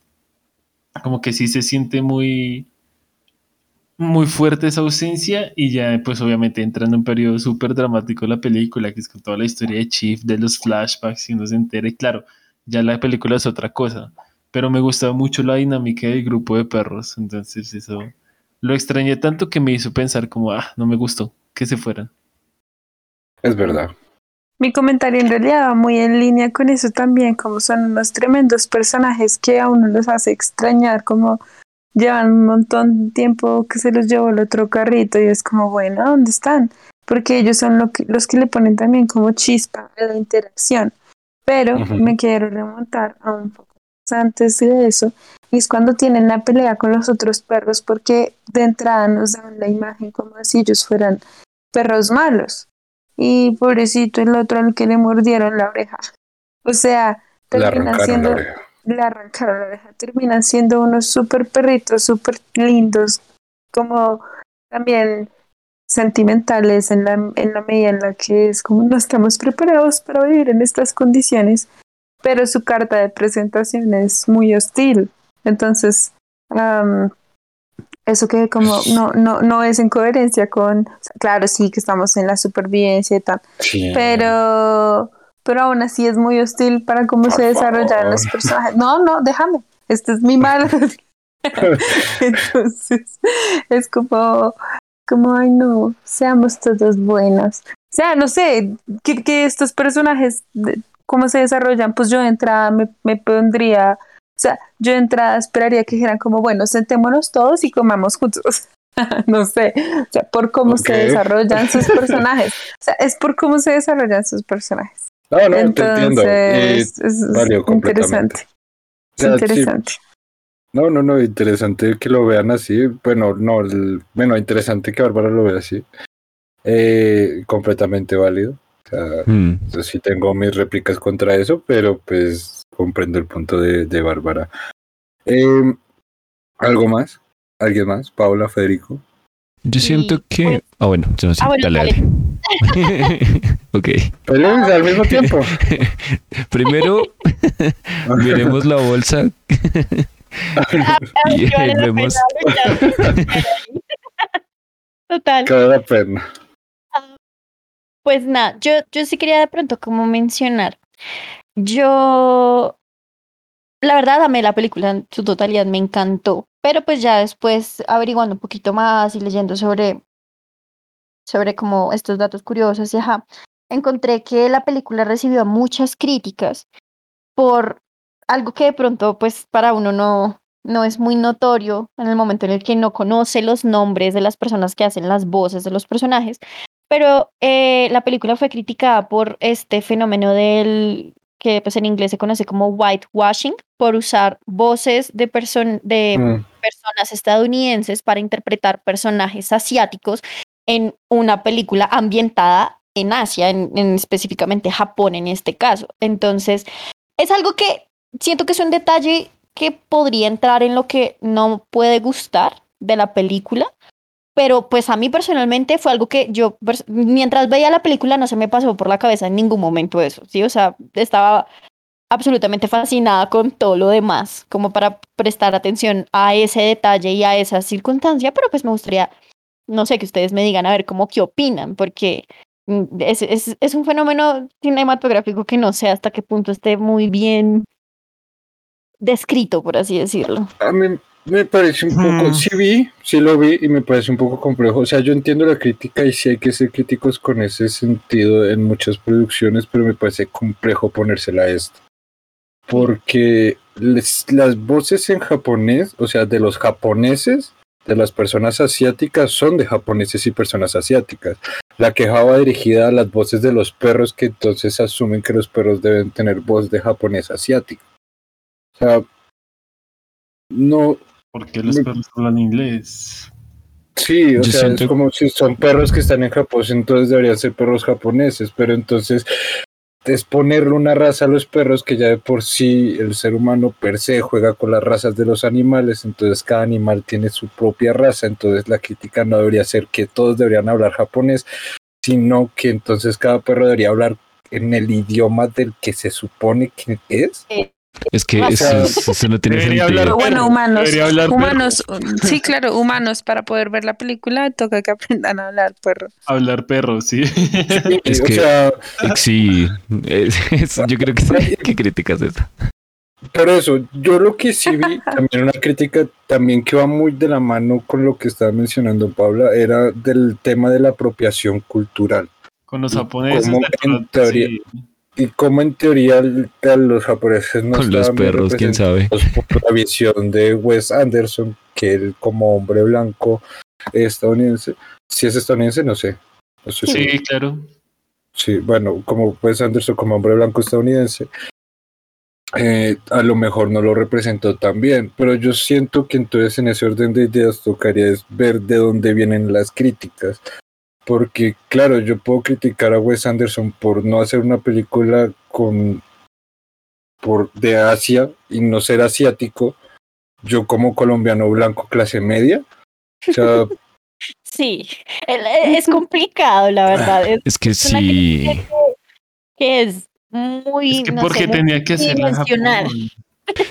[SPEAKER 4] como que sí se siente muy muy fuerte esa ausencia y ya pues obviamente entra en un periodo súper dramático la película, que es con toda la historia de Chief, de los flashbacks y uno se entera y claro, ya la película es otra cosa, pero me gustaba mucho la dinámica del grupo de perros, entonces eso lo extrañé tanto que me hizo pensar como, ah, no me gustó, que se fueran.
[SPEAKER 1] Es verdad.
[SPEAKER 2] Mi comentario en realidad va muy en línea con eso también, como son unos tremendos personajes que a uno los hace extrañar, como llevan un montón de tiempo que se los llevó el otro carrito y es como, bueno, ¿dónde están? Porque ellos son lo que, los que le ponen también como chispa a la interacción. Pero me quiero remontar a un poco más antes de eso, y es cuando tienen la pelea con los otros perros, porque de entrada nos dan la imagen como si ellos fueran perros malos y pobrecito el otro al que le mordieron la oreja. O sea,
[SPEAKER 1] Le
[SPEAKER 2] terminan
[SPEAKER 1] arrancaron
[SPEAKER 2] siendo,
[SPEAKER 1] la oreja.
[SPEAKER 2] le arrancaron la oreja, terminan siendo unos super perritos, súper lindos, como también sentimentales en la, en la medida en la que es como no estamos preparados para vivir en estas condiciones, pero su carta de presentación es muy hostil. Entonces, am, eso que como no, no, no es en coherencia con, claro, sí que estamos en la supervivencia y tal,
[SPEAKER 1] Sí.
[SPEAKER 2] pero, pero aún así es muy hostil para cómo
[SPEAKER 1] Por
[SPEAKER 2] se desarrollan los personajes. No, no, déjame, este es mi mal. Entonces, es como, como, ay no, seamos todos buenos. O sea, no sé, que, que estos personajes, cómo se desarrollan, pues yo entrada me, me pondría, sea, yo de entrada esperaría que dijeran como, bueno, sentémonos todos y comamos juntos. no sé, o sea, por cómo se desarrollan sus personajes. O sea, es por cómo se desarrollan sus personajes.
[SPEAKER 1] No, no, te entiendo.
[SPEAKER 2] Entonces, es,
[SPEAKER 1] completamente.
[SPEAKER 2] interesante.
[SPEAKER 1] o sea, sí,
[SPEAKER 2] interesante.
[SPEAKER 1] No, no, no, interesante que lo vean así. Bueno, no, el- bueno, interesante que Bárbara lo vea así. Eh, completamente válido. O sea,
[SPEAKER 5] Mm.
[SPEAKER 1] yo sí tengo mis réplicas contra eso, pero pues comprendo el punto de, de Bárbara. Em, ¿Algo más? ¿Alguien más? Paula, Federico.
[SPEAKER 5] Yo siento
[SPEAKER 3] Y,
[SPEAKER 5] que.
[SPEAKER 3] pues-
[SPEAKER 5] ah, bueno, yo no sé.
[SPEAKER 3] Ah, bueno,
[SPEAKER 5] dale,
[SPEAKER 3] dale.
[SPEAKER 5] dale. ok.
[SPEAKER 1] Peleemos al mismo tiempo.
[SPEAKER 5] Primero, miremos la bolsa.
[SPEAKER 3] Ah,
[SPEAKER 5] Y
[SPEAKER 3] sí vale la
[SPEAKER 5] vemos-.
[SPEAKER 3] Total.
[SPEAKER 1] Cada pena.
[SPEAKER 3] Pues nada, yo, yo sí quería de pronto como mencionar. Yo, la verdad, amé la película en su totalidad, me encantó. Pero pues ya después, averiguando un poquito más y leyendo sobre, sobre como estos datos curiosos y ajá, encontré que la película recibió muchas críticas por algo que de pronto, pues para uno no, no es muy notorio en el momento en el que no conoce los nombres de las personas que hacen las voces de los personajes. Pero eh, la película fue criticada por este fenómeno del que pues en inglés se conoce como whitewashing, por usar voces de, person de
[SPEAKER 1] Mm,
[SPEAKER 3] personas estadounidenses para interpretar personajes asiáticos en una película ambientada en Asia, en, en específicamente Japón en este caso. Entonces, es algo que siento que es un detalle que podría entrar en lo que no puede gustar de la película, pero pues a mí personalmente fue algo que yo, mientras veía la película, no se me pasó por la cabeza en ningún momento eso, ¿sí? O sea, estaba absolutamente fascinada con todo lo demás, como para prestar atención a ese detalle y a esa circunstancia, pero pues me gustaría, no sé, que ustedes me digan a ver cómo qué opinan, porque mm, es, es, es un fenómeno cinematográfico que no sé hasta qué punto esté muy bien descrito, por así decirlo.
[SPEAKER 1] A mí me parece un poco,
[SPEAKER 4] Mm.
[SPEAKER 1] sí vi, sí lo vi y me parece un poco complejo. O sea, yo entiendo la crítica y sí hay que ser críticos con ese sentido en muchas producciones, pero me parece complejo ponérsela a esto. Porque les- las voces en japonés, o sea, de los japoneses, de las personas asiáticas, son de japoneses y personas asiáticas. La queja va dirigida a las voces de los perros, que entonces asumen que los perros deben tener voz de japonés asiático. O sea, no,
[SPEAKER 4] ¿Por qué los perros hablan inglés?
[SPEAKER 1] Sí, o
[SPEAKER 5] Yo
[SPEAKER 1] sea,
[SPEAKER 5] siento-
[SPEAKER 1] es como si son perros que están en Japón, entonces deberían ser perros japoneses, pero entonces es ponerle una raza a los perros que ya de por sí el ser humano per se juega con las razas de los animales, entonces cada animal tiene su propia raza, entonces la crítica no debería ser que todos deberían hablar japonés, sino que entonces cada perro debería hablar en el idioma del que se supone que es.
[SPEAKER 5] Es que eso, eso no tiene
[SPEAKER 4] debería
[SPEAKER 5] sentido.
[SPEAKER 4] hablar-
[SPEAKER 2] Bueno, humanos, humanos, sí, claro, humanos para poder ver la película toca que aprendan a hablar perro.
[SPEAKER 4] Hablar perro, sí.
[SPEAKER 5] Es
[SPEAKER 1] o
[SPEAKER 5] que-
[SPEAKER 1] sea,
[SPEAKER 5] Sí, es- es- yo creo que sí. ¿Qué críticas es esa?
[SPEAKER 1] Por eso, yo lo que sí vi, también una crítica también que va muy de la mano con lo que estaba mencionando Paula, era del tema de la apropiación cultural.
[SPEAKER 4] Con los
[SPEAKER 1] ¿Y
[SPEAKER 4] japoneses.
[SPEAKER 1] en teoría-
[SPEAKER 4] sí.
[SPEAKER 1] Y como en teoría los japoneses no
[SPEAKER 5] Con los
[SPEAKER 1] estaban bien
[SPEAKER 5] perros, quién sabe.
[SPEAKER 1] representados por la visión de Wes Anderson, que él como hombre blanco estadounidense, si es estadounidense, no sé. No.
[SPEAKER 4] Sí, claro.
[SPEAKER 1] Sí, bueno, como Wes Anderson como hombre blanco estadounidense, eh, a lo mejor no lo representó tan bien, pero yo siento que entonces en ese orden de ideas tocaría es ver de dónde vienen las críticas, porque claro, yo puedo criticar a Wes Anderson por no hacer una película con por de Asia y no ser asiático, yo como colombiano blanco clase media, o sea,
[SPEAKER 3] Sí, e, es complicado, la verdad. Es,
[SPEAKER 5] Es que sí.
[SPEAKER 3] que, es muy.
[SPEAKER 4] Es que
[SPEAKER 3] no
[SPEAKER 4] porque
[SPEAKER 3] sé, muy
[SPEAKER 4] tenía que hacerla en. Japón.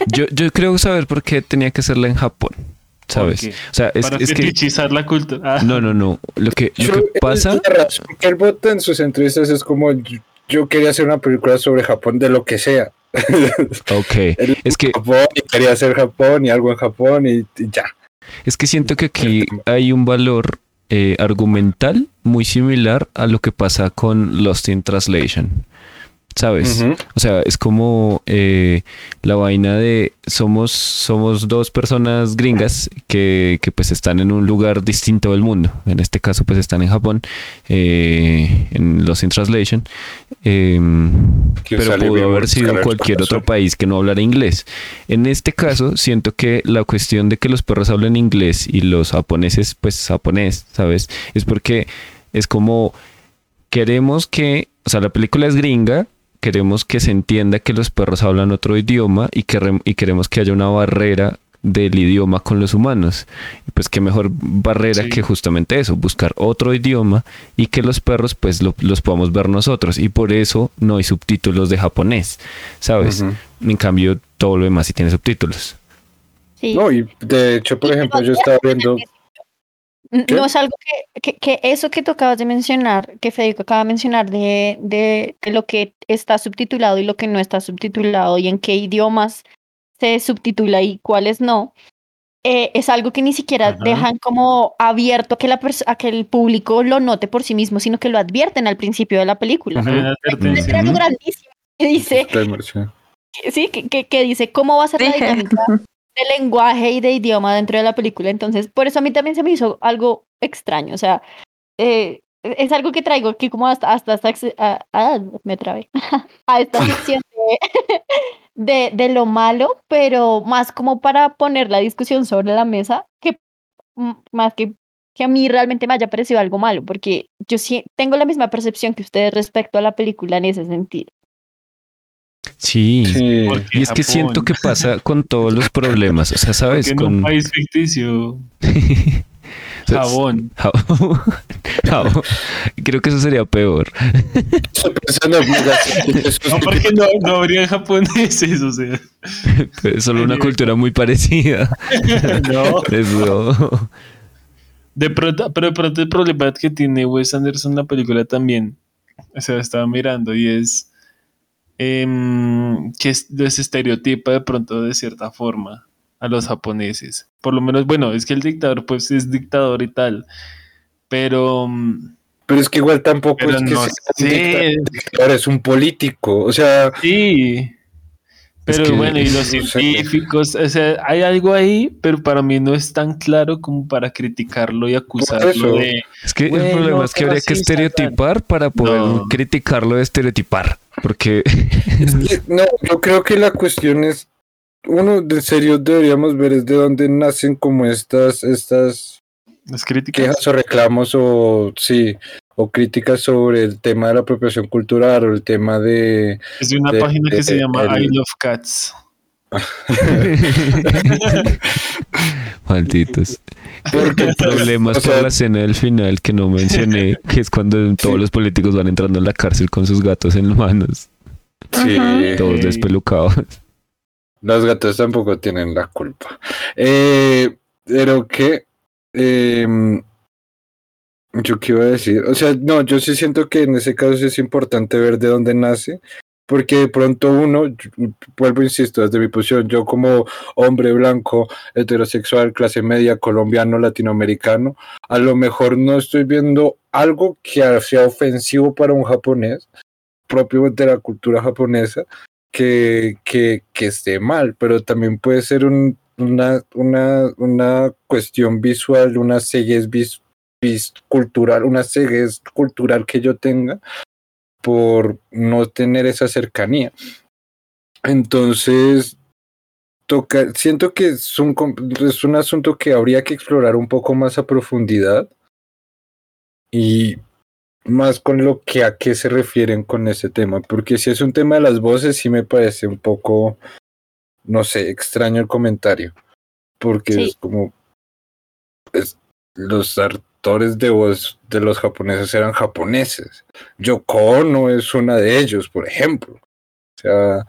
[SPEAKER 5] Yo, yo creo saber por qué tenía que hacerla en Japón. ¿Sabes? O sea, es,
[SPEAKER 4] Para
[SPEAKER 5] es que.
[SPEAKER 4] fetichizar la cultura. Ah,
[SPEAKER 5] No, no, no. Lo que, lo
[SPEAKER 1] yo-
[SPEAKER 5] que pasa.
[SPEAKER 1] Él vota en sus entrevistas es como yo, quería hacer una película sobre Japón de lo que sea.
[SPEAKER 5] Ok. Es que,
[SPEAKER 1] Japón y quería hacer Japón y algo en Japón y, y ya.
[SPEAKER 5] es que siento que aquí hay un valor eh, argumental muy similar a lo que pasa con Lost in Translation. ¿Sabes? O sea, es como eh, la vaina de somos, somos dos personas gringas que, que pues están en un lugar distinto del mundo. En este caso pues están en Japón, eh, en Lost in Translation. eh,
[SPEAKER 1] Que
[SPEAKER 5] pero pudo haber sido cualquier otro país que no hablara inglés. En este caso, siento que la cuestión de que los perros hablen inglés y los japoneses, pues japonés, ¿sabes? Es porque es como queremos que o sea, la película es gringa, queremos que se entienda que los perros hablan otro idioma y, que re- y queremos que haya una barrera del idioma con los humanos. Pues qué mejor barrera
[SPEAKER 4] Sí.
[SPEAKER 5] que justamente eso, buscar otro idioma y que los perros pues lo- los podamos ver nosotros. Y por eso no hay subtítulos de japonés, ¿sabes? En cambio, todo lo demás sí tiene subtítulos.
[SPEAKER 3] Sí.
[SPEAKER 1] No, y de hecho, por ejemplo, yo estaba viendo.
[SPEAKER 3] No es algo que, que, que eso que tú acabas de mencionar, que Federico acaba de mencionar de, de, de lo que está subtitulado y lo que no está subtitulado y en qué idiomas se subtitula y cuáles no, eh, es algo que ni siquiera
[SPEAKER 4] Ajá.
[SPEAKER 3] dejan como abierto a que, la a que el público lo note por sí mismo, sino que lo advierten al principio de la película. Grandísimo que dice,
[SPEAKER 1] sí.
[SPEAKER 3] que- que, dice cómo va a ser la dinámica de lenguaje y de idioma dentro de la película. Entonces, por eso a mí también se me hizo algo extraño. O sea, eh, es algo que traigo aquí como hasta, hasta, ex- ah, ah, me trabé, a esta sección de, de, de lo malo, pero más como para poner la discusión sobre la mesa, que mm, más que que a mí realmente me haya parecido algo malo, porque yo sí tengo la misma percepción que ustedes respecto a la película en ese sentido.
[SPEAKER 5] Sí. Y es que
[SPEAKER 4] Japón,
[SPEAKER 5] siento que pasa con todos los problemas. O sea, ¿sabes?
[SPEAKER 4] porque en un
[SPEAKER 5] Con...
[SPEAKER 4] país ficticio, jabón.
[SPEAKER 5] Jabón. Jabón. Creo que eso sería peor.
[SPEAKER 4] No, porque no, no habría japoneses, o sea.
[SPEAKER 5] Es solo una cultura muy parecida.
[SPEAKER 4] No.
[SPEAKER 5] Eso.
[SPEAKER 4] De pronto, pero de pronto el problema que tiene Wes Anderson en la película también, o sea, estaba mirando y es em, que es, se estereotipa de pronto de cierta forma a los japoneses. Por lo menos, bueno, es que el dictador pues es dictador y tal, pero, mm,
[SPEAKER 1] Pero es que igual tampoco es que
[SPEAKER 4] no
[SPEAKER 1] sea un dictador, es un político. O sea,
[SPEAKER 4] sí. Pero
[SPEAKER 5] que
[SPEAKER 4] bueno, y los científicos, o sea, hay algo ahí, pero para mí no es tan claro como para criticarlo y acusarlo de...
[SPEAKER 5] Es que el
[SPEAKER 4] Bueno,
[SPEAKER 5] problema es que habría que estereotipar para poder
[SPEAKER 4] No.
[SPEAKER 5] criticarlo de estereotipar. Porque
[SPEAKER 1] no, yo creo que la cuestión es, uno, de serio deberíamos ver es de dónde nacen como estas, estas
[SPEAKER 4] Las críticas.
[SPEAKER 1] quejas o reclamos o sí, o críticas sobre el tema de la apropiación cultural o el tema de
[SPEAKER 4] Es de una
[SPEAKER 1] de-
[SPEAKER 4] página que
[SPEAKER 1] de-
[SPEAKER 4] se llama
[SPEAKER 1] el-
[SPEAKER 4] I Love Cats.
[SPEAKER 5] malditos.
[SPEAKER 1] porque
[SPEAKER 5] El problema es
[SPEAKER 1] o sea,
[SPEAKER 5] por la escena del final que no mencioné, que es cuando todos los políticos van entrando a la cárcel con sus gatos en manos,
[SPEAKER 1] sí,
[SPEAKER 5] todos despelucados.
[SPEAKER 1] los gatos tampoco tienen la culpa. Eh, pero que em, yo qué iba a decir, o sea, no, yo sí siento que en ese caso sí es importante ver de dónde nace, porque de pronto uno, vuelvo, insisto, desde mi posición, yo como hombre blanco, heterosexual, clase media, colombiano, latinoamericano, a lo mejor no estoy viendo algo que sea ofensivo para un japonés, propio de la cultura japonesa, que, que, que esté mal, pero también puede ser un- una, una, una cuestión visual, una ceguez vis- vis- cultural, una ceguez cultural que yo tenga por no tener esa cercanía. Entonces, toca, siento que es un, es un asunto que habría que explorar un poco más a profundidad y más con lo que a qué se refieren con ese tema, porque si es un tema de las voces, sí me parece un poco, no sé, extraño el comentario, porque
[SPEAKER 3] Sí.
[SPEAKER 1] es como, es- los actores de voz de los japoneses eran japoneses. Yoko Ono es una de ellos, por ejemplo. O sea,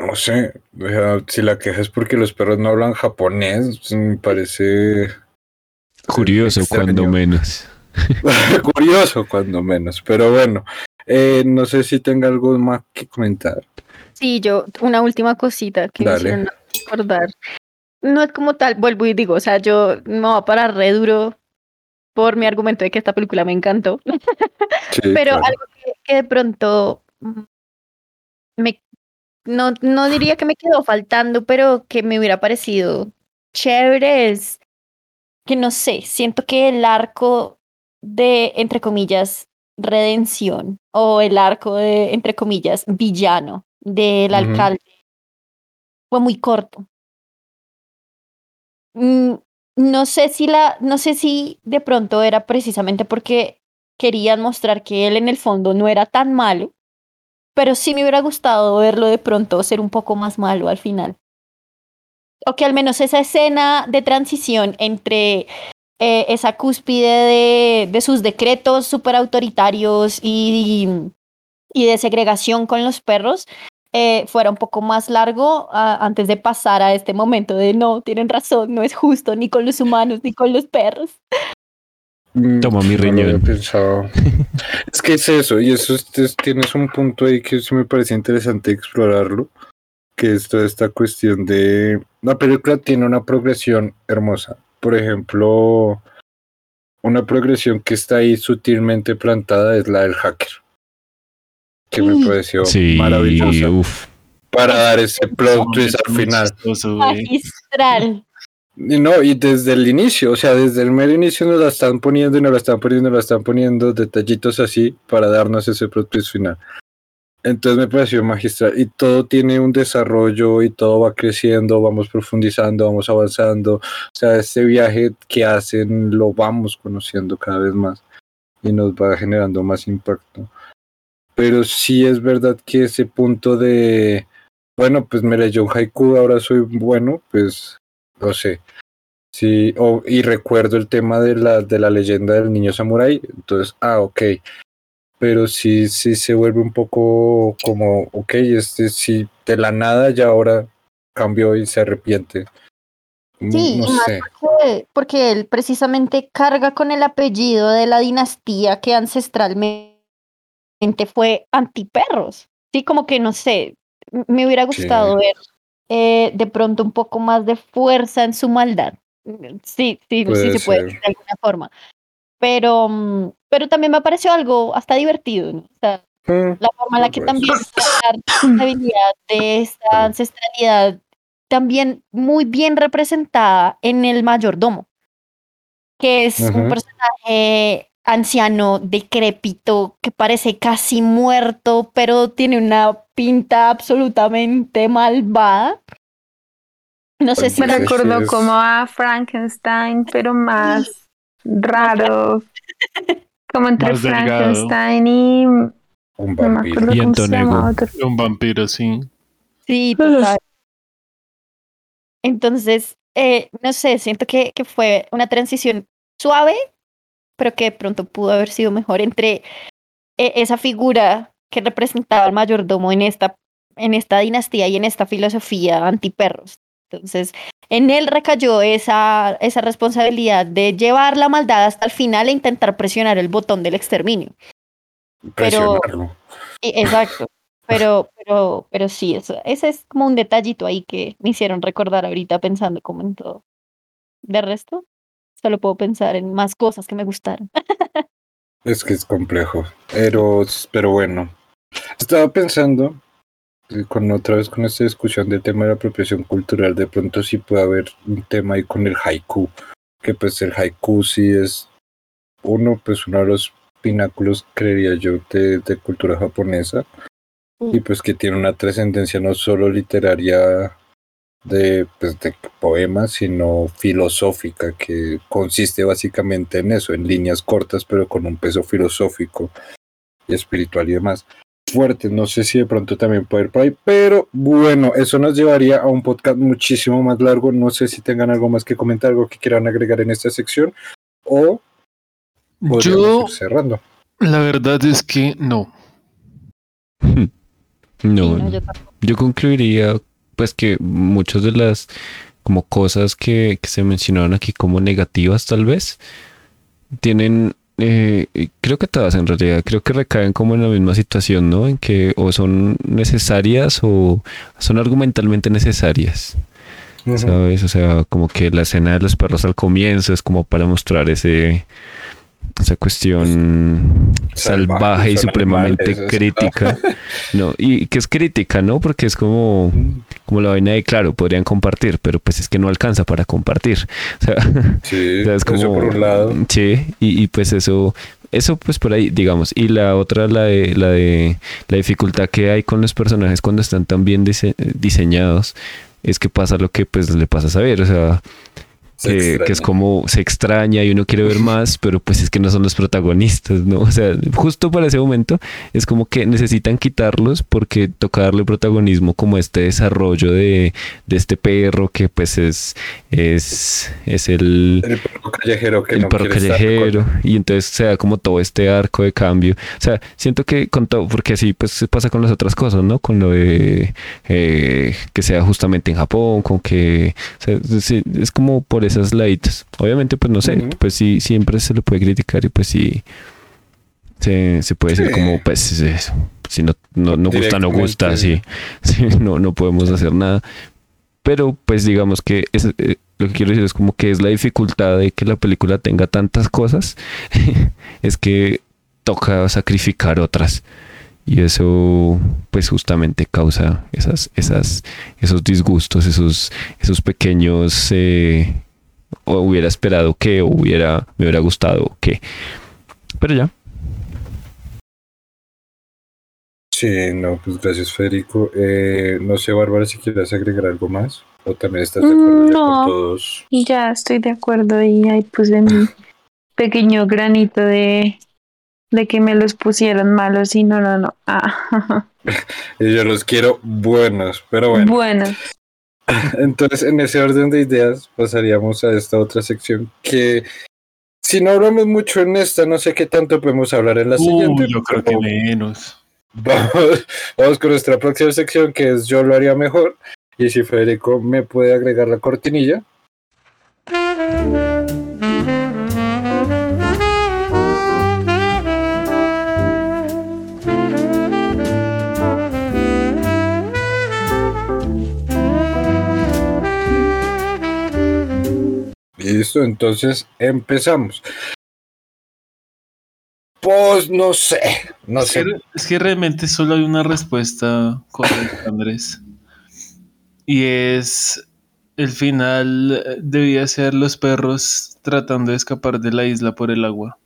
[SPEAKER 1] no sé, o sea, si la queja es porque los perros no hablan japonés, pues, me parece
[SPEAKER 5] Curioso,
[SPEAKER 1] Extraño.
[SPEAKER 5] cuando menos.
[SPEAKER 1] Curioso, cuando menos. Pero bueno, eh, no sé si tenga algo más que comentar.
[SPEAKER 3] Sí, yo, una última cosita que me
[SPEAKER 1] Dale.
[SPEAKER 3] hicieron recordar. No es como tal, vuelvo y digo, o sea, yo me voy a parar re duro por mi argumento de que esta película me encantó.
[SPEAKER 1] Sí,
[SPEAKER 3] Pero
[SPEAKER 1] claro.
[SPEAKER 3] algo que, que de pronto me no, no diría que me quedó faltando, pero que me hubiera parecido chévere es que no sé, siento que el arco de, entre comillas, redención o el arco de, entre comillas, villano del alcalde fue muy corto. Mm, No sé si la, no sé si de pronto era precisamente porque querían mostrar que él en el fondo no era tan malo, pero sí me hubiera gustado verlo de pronto ser un poco más malo al final. O que al menos esa escena de transición entre eh, esa cúspide de, de sus decretos súper autoritarios y, y de segregación con los perros eh, fuera un poco más largo ah, antes de pasar a este momento de no, tienen razón, no es justo ni con los humanos ni con los perros.
[SPEAKER 1] Mm,
[SPEAKER 5] Toma mi riñón.
[SPEAKER 1] pensado. es que es eso, y eso es- es- tienes un punto ahí que sí me parece interesante explorarlo, que es toda esta cuestión de... La película tiene una progresión hermosa. Por ejemplo, una progresión que está ahí sutilmente plantada es la del hacker, que me
[SPEAKER 3] Sí.
[SPEAKER 1] pareció
[SPEAKER 5] Sí,
[SPEAKER 1] maravillosa
[SPEAKER 5] uff.
[SPEAKER 1] para dar ese plot twist al final.
[SPEAKER 3] Magistral.
[SPEAKER 1] Y no, y desde el inicio, o sea, desde el mero inicio nos la están poniendo y nos la están poniendo, nos la están poniendo detallitos así para darnos ese plot twist final. Entonces me pareció magistral y todo tiene un desarrollo y todo va creciendo, vamos profundizando, vamos avanzando. O sea, este viaje que hacen lo vamos conociendo cada vez más y nos va generando más impacto. Pero sí es verdad que ese punto de, bueno, pues me leyó un haiku, ahora soy bueno, pues no sé. Sí, o- y recuerdo el tema de la, de la leyenda del niño samurái, entonces, ah, ok. Pero sí, sí se vuelve un poco como, ok, este sí, de la nada ya ahora cambió y se arrepiente. Mm,
[SPEAKER 3] Sí,
[SPEAKER 1] no sé.
[SPEAKER 3] porque, porque él precisamente carga con el apellido de la dinastía que ancestralmente fue antiperros. Sí, como que no sé, me hubiera
[SPEAKER 1] Sí.
[SPEAKER 3] gustado ver eh, de pronto un poco más de fuerza en su maldad. Sí, sí, sí
[SPEAKER 1] Puede
[SPEAKER 3] se puede decir de alguna forma. Pero, mm, pero también me pareció algo hasta divertido, ¿no? O sea,
[SPEAKER 1] Mm,
[SPEAKER 3] la forma en la que
[SPEAKER 1] Pues.
[SPEAKER 3] también la responsabilidad de esta ancestralidad también muy bien representada en el mayordomo, que es un personaje anciano, decrépito, que parece casi muerto, pero tiene una pinta absolutamente malvada. No sé si
[SPEAKER 2] Me recordó
[SPEAKER 1] es-
[SPEAKER 2] como a Frankenstein, pero más raro. Como entre
[SPEAKER 4] Más delgado.
[SPEAKER 2] Frankenstein y.
[SPEAKER 1] un
[SPEAKER 2] No me
[SPEAKER 1] vampiro.
[SPEAKER 2] acuerdo
[SPEAKER 5] Y
[SPEAKER 2] cómo se
[SPEAKER 5] Antonego.
[SPEAKER 2] llama otro.
[SPEAKER 4] Un vampiro, sí.
[SPEAKER 3] Sí, total. Entonces, eh, no sé, siento que, que fue una transición suave, pero que de pronto pudo haber sido mejor entre eh, esa figura que representaba al mayordomo en esta, en esta dinastía y en esta filosofía antiperros. Entonces, en él recayó esa, esa responsabilidad de llevar la maldad hasta el final e intentar presionar el botón del exterminio. pero-. Y- exacto. Pero, pero, pero sí, eso, ese es como un detallito ahí que me hicieron recordar ahorita pensando como en todo. De resto, solo puedo pensar en más cosas que me gustaron.
[SPEAKER 1] Es que es complejo. Pero, pero bueno. Estaba pensando, eh, con otra vez con esta discusión del tema de la apropiación cultural, de pronto sí puede haber un tema ahí con el haiku. Que pues el haiku sí es uno, pues uno de los pináculos, creería yo, de, de cultura japonesa. Y pues que tiene una trascendencia no solo literaria de, pues, de poemas, sino filosófica, que consiste básicamente en eso, en líneas cortas, pero con un peso filosófico y espiritual y demás. Fuerte, no sé si de pronto también puede ir por ahí, pero bueno, eso nos llevaría a un podcast muchísimo más largo. No sé si tengan algo más que comentar, algo que quieran agregar en esta sección, o
[SPEAKER 4] Yo,
[SPEAKER 1] ir cerrando.
[SPEAKER 4] la verdad es que no.
[SPEAKER 5] No.
[SPEAKER 3] Yo
[SPEAKER 5] concluiría pues que muchas de las como cosas que, que se mencionaron aquí como negativas tal vez tienen eh, creo que todas en realidad creo que recaen como en la misma situación no en que o son necesarias o son argumentalmente necesarias sabes o sea como que la escena de los perros al comienzo es como para mostrar ese esa cuestión
[SPEAKER 1] Salvaje,
[SPEAKER 5] salvaje y supremamente
[SPEAKER 1] animales,
[SPEAKER 5] crítica no y que es crítica no porque es como como la vaina de claro, podrían compartir, pero pues es que no alcanza para compartir. O sea,
[SPEAKER 1] Sí,
[SPEAKER 5] o sea, es como
[SPEAKER 1] eso por un lado.
[SPEAKER 5] Sí, y, y pues eso eso pues por ahí, digamos, y la otra la de la de la dificultad que hay con los personajes cuando están tan bien dise- diseñados es que pasa lo que pues le pasa a saber, o sea,
[SPEAKER 1] Se
[SPEAKER 5] que, que es como se extraña y uno quiere ver más, pero pues es que no son los protagonistas, ¿no? O sea, justo para ese momento es como que necesitan quitarlos porque toca darle protagonismo como este desarrollo de, de este perro que pues es, es, es el,
[SPEAKER 1] El perro callejero que
[SPEAKER 5] el
[SPEAKER 1] no
[SPEAKER 5] perro
[SPEAKER 1] estar
[SPEAKER 5] callejero y entonces se da como todo este arco de cambio. O sea, siento que con todo, porque así pues pasa con las otras cosas, ¿no? Con lo de eh, que sea justamente en Japón, con que o sea, sí, es como por esas laditas. Obviamente pues no sé,
[SPEAKER 1] Ujú.
[SPEAKER 5] pues sí, siempre se le puede criticar y pues sí se, se puede decir
[SPEAKER 1] Sí.
[SPEAKER 5] como pues es si no, no, no gusta, no gusta, sí, sí, no, no podemos hacer nada. Pero pues digamos que es, eh, lo que quiero decir es como que es la dificultad de que la película tenga tantas cosas, es que toca sacrificar otras. Y eso pues justamente causa esas, esas, esos disgustos, esos, esos pequeños eh, o hubiera esperado que, o hubiera, me hubiera gustado que. Pero ya.
[SPEAKER 1] Sí, no, pues gracias Federico. Eh, no sé, Bárbara, si quieres agregar algo más o también estás de acuerdo ya
[SPEAKER 2] No.
[SPEAKER 1] con todos.
[SPEAKER 2] Ya estoy de acuerdo y ahí puse mi pequeño granito de, de que me los pusieron malos y no, no, no. Ah,
[SPEAKER 1] Y yo los quiero buenos, pero bueno.
[SPEAKER 2] bueno,
[SPEAKER 1] Entonces, en ese orden de ideas, pasaríamos a esta otra sección que, si no hablamos mucho en esta, no sé qué tanto podemos hablar en la siguiente.
[SPEAKER 4] Uy, yo creo que menos.
[SPEAKER 1] Vamos, vamos con nuestra próxima sección, que es Yo lo haría mejor. Y si Federico me puede agregar la cortinilla. Listo, entonces empezamos. Pues no sé, no
[SPEAKER 4] Es
[SPEAKER 1] sé.
[SPEAKER 4] que, es que realmente solo hay una respuesta correcta, Andrés. Y es el final eh, debía ser los perros tratando de escapar de la isla por el agua.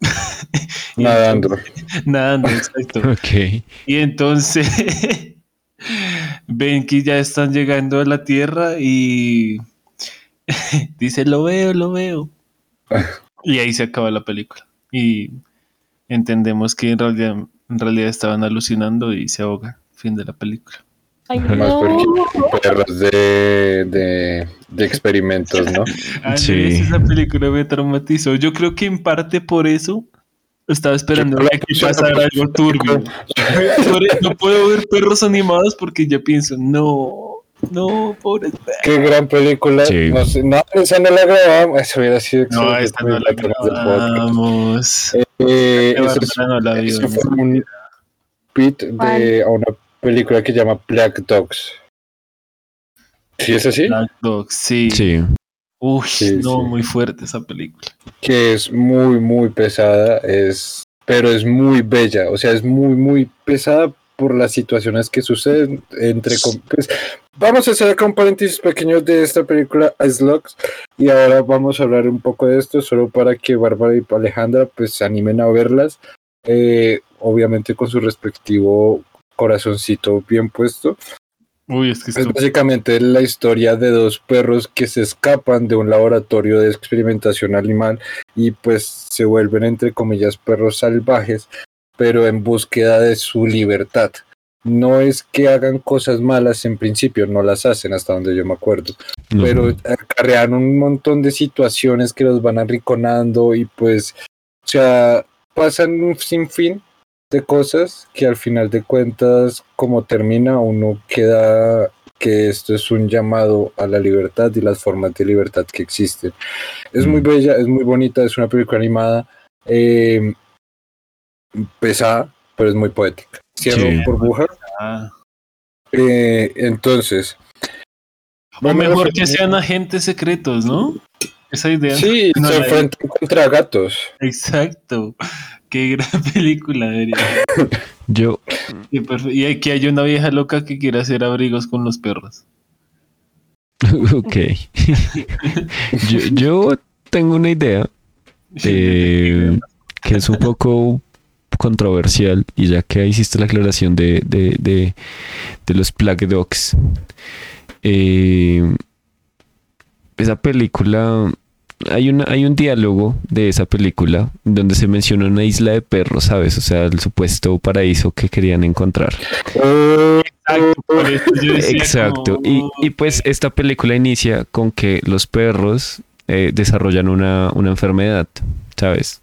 [SPEAKER 1] Nadando.
[SPEAKER 4] nadando, exacto.
[SPEAKER 5] Ok.
[SPEAKER 4] Y entonces ven que ya están llegando a la tierra y dice, lo veo, lo veo. Y ahí se acaba la película. Y entendemos que en realidad, en realidad estaban alucinando y se ahogan. Fin de la película.
[SPEAKER 3] Ay,
[SPEAKER 1] Más
[SPEAKER 3] no.
[SPEAKER 1] porque perros de, de, de experimentos, ¿no?
[SPEAKER 5] Sí.
[SPEAKER 4] esa película me traumatizó. Yo creo que en parte por eso estaba esperando
[SPEAKER 1] Yo-
[SPEAKER 4] a que pasara algo turbio. Por eso no puedo ver perros animados porque ya pienso, no, no, pobre
[SPEAKER 1] Qué gran película.
[SPEAKER 5] Sí.
[SPEAKER 1] No, sé, no, esa no la grabamos. Eso hubiera sido
[SPEAKER 4] No, esta no la grabamos.
[SPEAKER 1] Eh,
[SPEAKER 4] Qué
[SPEAKER 1] eso es-
[SPEAKER 4] Bárbara no la vio,
[SPEAKER 1] eso
[SPEAKER 4] no
[SPEAKER 1] fue un pit de a una película que se llama Black Dogs. ¿Sí es así?
[SPEAKER 4] Black Dog, sí.
[SPEAKER 5] Sí.
[SPEAKER 4] Uy,
[SPEAKER 1] Sí,
[SPEAKER 4] no,
[SPEAKER 1] sí.
[SPEAKER 4] muy fuerte esa película.
[SPEAKER 1] que es muy, muy pesada, es, pero es muy bella, o sea, es muy, muy pesada por las situaciones que suceden entre... pues, vamos a hacer acá un paréntesis pequeño de esta película, Slugs, y ahora vamos a hablar un poco de esto, solo para que Bárbara y Alejandra pues se animen a verlas, eh, obviamente con su respectivo corazoncito bien puesto.
[SPEAKER 4] Uy, es que
[SPEAKER 1] Es
[SPEAKER 4] esto
[SPEAKER 1] básicamente la historia de dos perros que se escapan de un laboratorio de experimentación animal y pues se vuelven entre comillas perros salvajes, pero en búsqueda de su libertad. No es que hagan cosas malas en principio, no las hacen hasta donde yo me acuerdo,
[SPEAKER 5] No.
[SPEAKER 1] pero acarrean un montón de situaciones que los van arrinconando y pues, o sea, pasan un sinfín de cosas que al final de cuentas, como termina, uno queda que esto es un llamado a la libertad y las formas de libertad que existen. Es muy
[SPEAKER 5] Mm.
[SPEAKER 1] bella, es muy bonita, es una película animada, eh, pesada, pero es muy poética. Cierro
[SPEAKER 5] Sí.
[SPEAKER 1] burbuja.
[SPEAKER 4] ah.
[SPEAKER 1] Eh, entonces,
[SPEAKER 4] O mejor que sean agentes secretos, ¿no? Esa idea.
[SPEAKER 1] Sí,
[SPEAKER 4] No,
[SPEAKER 1] se enfrentan contra gatos.
[SPEAKER 4] Exacto. Qué gran película.
[SPEAKER 5] Yo,
[SPEAKER 4] Y, perfe- y aquí hay una vieja loca que quiere hacer abrigos con los perros.
[SPEAKER 5] ok. yo, yo tengo una idea eh, que es un poco controversial y ya que hiciste la aclaración de, de, de, de los Plague Dogs, eh, esa película, hay, una, hay un diálogo de esa película donde se menciona una isla de perros, ¿sabes? O sea, el supuesto paraíso que querían encontrar.
[SPEAKER 4] Exacto, por eso yo decía
[SPEAKER 5] Exacto.
[SPEAKER 4] como,
[SPEAKER 5] Y, y pues esta película inicia con que los perros eh, desarrollan una, una enfermedad, ¿sabes?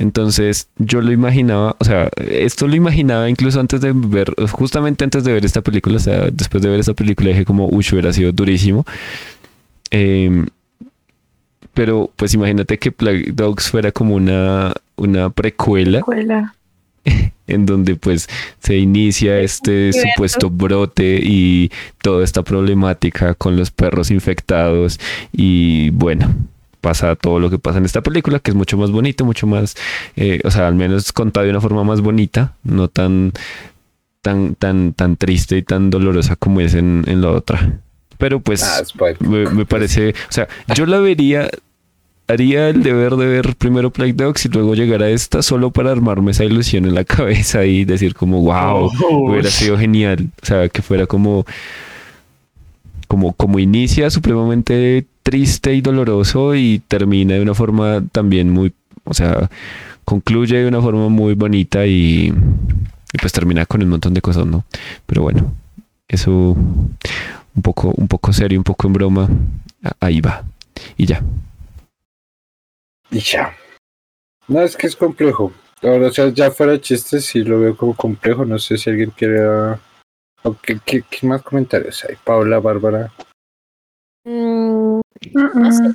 [SPEAKER 5] Entonces yo lo imaginaba, o sea, esto lo imaginaba incluso antes de ver, justamente antes de ver esta película, o sea, después de ver esta película dije como, uy, hubiera sido durísimo. Em, pero pues imagínate que Plague Dogs fuera como una, una precuela
[SPEAKER 2] Escuela.
[SPEAKER 5] en donde pues se inicia este supuesto brote y toda esta problemática con los perros infectados y bueno, pasa todo lo que pasa en esta película que es mucho más bonito, mucho más, eh, o sea, al menos contado de una forma más bonita, no tan tan tan tan triste y tan dolorosa como es en, en la otra. Pero pues
[SPEAKER 1] Ah,
[SPEAKER 5] me, me parece, o sea, yo la vería, haría el deber de ver primero Plague Dogs y luego llegar a esta solo para armarme esa ilusión en la cabeza y decir como, wow,
[SPEAKER 4] Oh,
[SPEAKER 5] hubiera sido genial, o sea, que fuera como, como, como inicia supremamente triste y doloroso y termina de una forma también muy, o sea, concluye de una forma muy bonita y, y pues termina con un montón de cosas, ¿no? Pero bueno, eso un poco, un poco serio, un poco en broma, ahí va. Y ya.
[SPEAKER 1] Y ya. No, es que es complejo. Ahora, o sea, ya fuera chistes, sí lo veo como complejo. No sé si alguien quiere. ah, o ¿Qué, qué, qué más comentarios hay? Paula, Bárbara.
[SPEAKER 3] Mm,
[SPEAKER 2] Mm,
[SPEAKER 3] sé.
[SPEAKER 2] mm.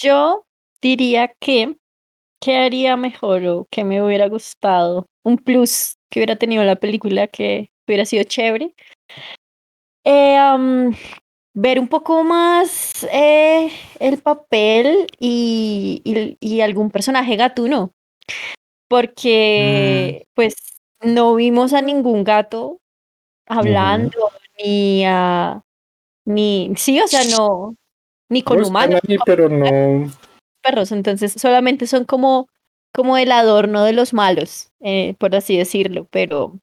[SPEAKER 3] yo diría que, ¿qué haría mejor o qué me hubiera gustado? Un plus que hubiera tenido la película que hubiera sido chévere. Eh, ver un poco más eh, el papel y, y- y algún personaje gatuno. Porque, pues, no vimos a ningún gato hablando, ni a. Ni. Sí, o sea, no. Ni con
[SPEAKER 1] No están
[SPEAKER 3] humanos
[SPEAKER 1] ahí, pero no.
[SPEAKER 3] perros, entonces solamente son como, como el adorno de los malos, eh, por así decirlo, pero,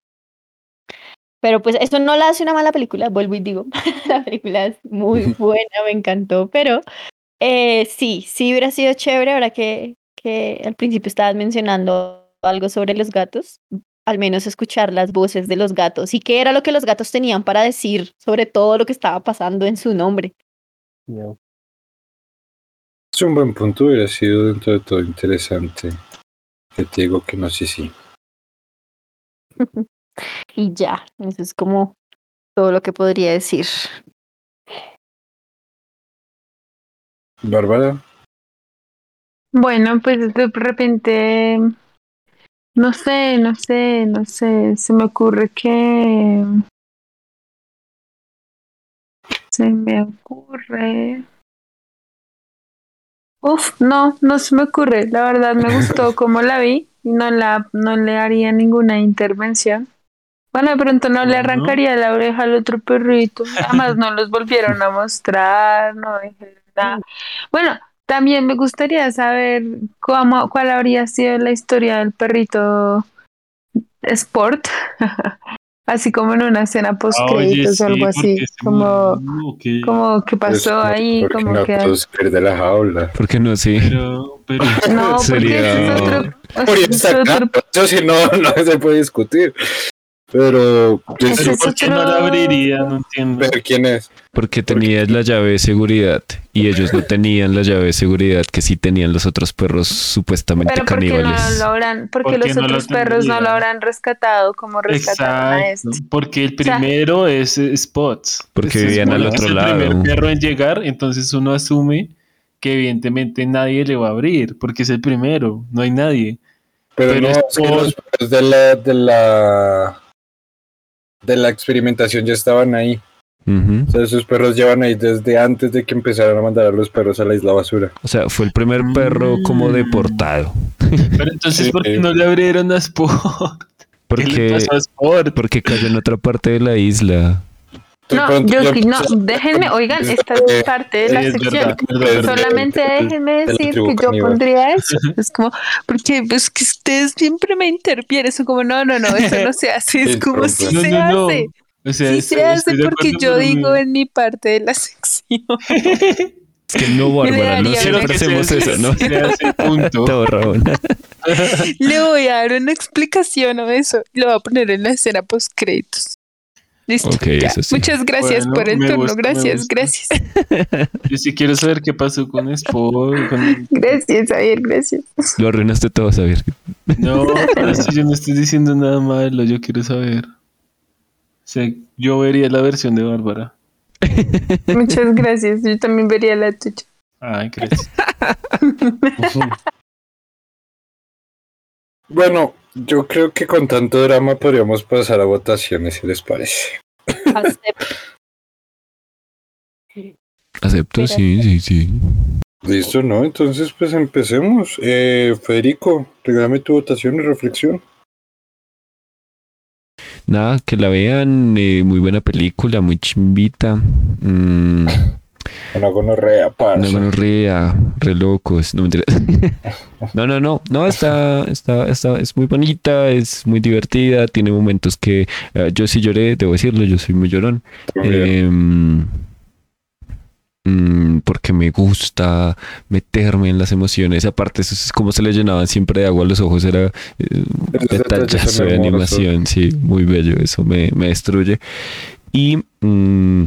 [SPEAKER 3] pero pues esto no la hace una mala película, vuelvo y digo, la película es muy buena, me encantó, pero eh, sí, sí hubiera sido chévere ahora que, que al principio estabas mencionando algo sobre los gatos, al menos escuchar las voces de los gatos y qué era lo que los gatos tenían para decir sobre todo lo que estaba pasando en su nombre.
[SPEAKER 1] Es un buen punto, hubiera sido dentro de todo interesante. Que te digo que no sé si.
[SPEAKER 3] Y ya, eso es como todo lo que podría decir.
[SPEAKER 1] Bárbara.
[SPEAKER 2] Bueno, pues de repente, no sé, no sé, no sé, se me ocurre que... Se me ocurre... Uf, no, no se me ocurre. La verdad me gustó como la vi y no la, no le haría ninguna intervención. Bueno, de pronto no le arrancaría la oreja al otro perrito. Además no los volvieron a mostrar, no nada. Bueno, también me gustaría saber cómo, cuál habría sido la historia del perrito Sport, así como en una escena post
[SPEAKER 4] oye,
[SPEAKER 2] créditos o
[SPEAKER 4] sí,
[SPEAKER 2] algo así,
[SPEAKER 4] porque
[SPEAKER 2] como, como qué
[SPEAKER 1] pues,
[SPEAKER 2] pasó ahí,
[SPEAKER 1] porque
[SPEAKER 2] como
[SPEAKER 1] no
[SPEAKER 2] que
[SPEAKER 1] de la jaula.
[SPEAKER 5] ¿Por qué no? Sí.
[SPEAKER 4] Pero, pero,
[SPEAKER 2] no, porque
[SPEAKER 5] Sería-
[SPEAKER 2] ese es otro,
[SPEAKER 1] Por
[SPEAKER 2] ese es otro-
[SPEAKER 1] cara, Eso sí, no, no se puede discutir. Pero.
[SPEAKER 4] pero
[SPEAKER 2] es
[SPEAKER 4] ¿por qué no la abriría? No entiendo.
[SPEAKER 1] pero ¿quién es?
[SPEAKER 5] Porque tenías la llave de seguridad y ellos no tenían la llave de seguridad que sí tenían los otros perros supuestamente
[SPEAKER 2] pero porque no
[SPEAKER 5] caníbales.
[SPEAKER 2] lo habrán, porque
[SPEAKER 4] ¿Por qué
[SPEAKER 2] los
[SPEAKER 4] no lo
[SPEAKER 2] otros perros no lo habrán rescatado como rescataron a este.
[SPEAKER 4] porque el
[SPEAKER 2] O sea-
[SPEAKER 4] primero es Spots.
[SPEAKER 5] Porque
[SPEAKER 4] Este
[SPEAKER 5] vivían al otro
[SPEAKER 4] es
[SPEAKER 5] lado.
[SPEAKER 4] el primer perro en llegar, entonces uno asume que evidentemente nadie le va a abrir, porque es el primero, no hay nadie.
[SPEAKER 1] Pero,
[SPEAKER 4] Pero
[SPEAKER 1] no,
[SPEAKER 4] es
[SPEAKER 1] es que
[SPEAKER 4] por-
[SPEAKER 1] los perros de la, de la. De la experimentación ya estaban ahí. O sea, esos perros llevan ahí desde antes de que empezaron a mandar a los perros a la isla basura.
[SPEAKER 5] O sea, fue el primer perro como
[SPEAKER 4] Mm.
[SPEAKER 5] deportado.
[SPEAKER 4] Pero entonces,
[SPEAKER 1] Sí.
[SPEAKER 4] ¿por qué no le abrieron a Sport? ¿Qué le
[SPEAKER 5] Porque,
[SPEAKER 4] pasó a Sport?
[SPEAKER 5] porque cayó en otra parte de la isla.
[SPEAKER 2] No, yo sí, no, déjenme, oigan, esta
[SPEAKER 1] Eh,
[SPEAKER 2] es parte de la
[SPEAKER 4] Sí, es
[SPEAKER 2] sección.
[SPEAKER 4] verdad, es verdad.
[SPEAKER 2] Solamente déjenme decir que yo
[SPEAKER 1] caníbal.
[SPEAKER 2] pondría eso. Es como, porque es que ustedes siempre me intervienen. Son como, no, no, no, eso no se hace. Es como, sí
[SPEAKER 1] Interrumpe.
[SPEAKER 2] se
[SPEAKER 4] No, no, no.
[SPEAKER 2] hace.
[SPEAKER 4] O sea,
[SPEAKER 2] Sí
[SPEAKER 4] estoy-
[SPEAKER 2] se hace porque yo digo en mi parte de la sección.
[SPEAKER 5] Es que no, Bárbara, no
[SPEAKER 2] daría
[SPEAKER 5] siempre
[SPEAKER 2] una
[SPEAKER 5] hacemos eso, ¿no?
[SPEAKER 4] Punto.
[SPEAKER 5] Todo, Raúl.
[SPEAKER 2] Le voy a dar una explicación a eso. Lo voy a poner en la escena post créditos. Listo.
[SPEAKER 5] Ok,
[SPEAKER 2] ya.
[SPEAKER 5] eso sí.
[SPEAKER 2] Muchas gracias
[SPEAKER 4] Bueno,
[SPEAKER 2] por el turno.
[SPEAKER 4] gusta,
[SPEAKER 2] gracias, gracias.
[SPEAKER 4] Yo sí quiero saber qué pasó con Spock. con-
[SPEAKER 2] Gracias, Javier, gracias.
[SPEAKER 5] Lo arruinaste todo, Xavier.
[SPEAKER 4] No, pero si yo no estoy diciendo nada malo, yo quiero saber. O sea, yo vería la versión de Bárbara.
[SPEAKER 2] Muchas gracias. Yo también vería la tuya.
[SPEAKER 4] Ay, gracias.
[SPEAKER 1] Bueno, yo creo que con tanto drama podríamos pasar a votaciones, si les parece.
[SPEAKER 3] Acepto.
[SPEAKER 5] Acepto,
[SPEAKER 3] Pero-
[SPEAKER 5] sí, sí, sí.
[SPEAKER 1] Listo, ¿no? Entonces, pues empecemos. Eh, Federico, regálame tu votación y reflexión.
[SPEAKER 5] Nada, que la vean. eh, muy buena película, muy chimbita. Mm,
[SPEAKER 1] Una gonorrea,
[SPEAKER 5] una
[SPEAKER 1] parce.
[SPEAKER 5] gonorrea, re locos. No, mentira. no, no, no. No, está, está, está, es muy bonita, es muy divertida. Tiene momentos que eh, yo sí lloré, debo decirlo, yo soy muy llorón. Mm, porque me gusta meterme en las emociones. Aparte, eso es como se le llenaban siempre de agua los ojos. Era eh, detallazo de animación. Sí, muy bello. Eso me, me destruye. Y mm,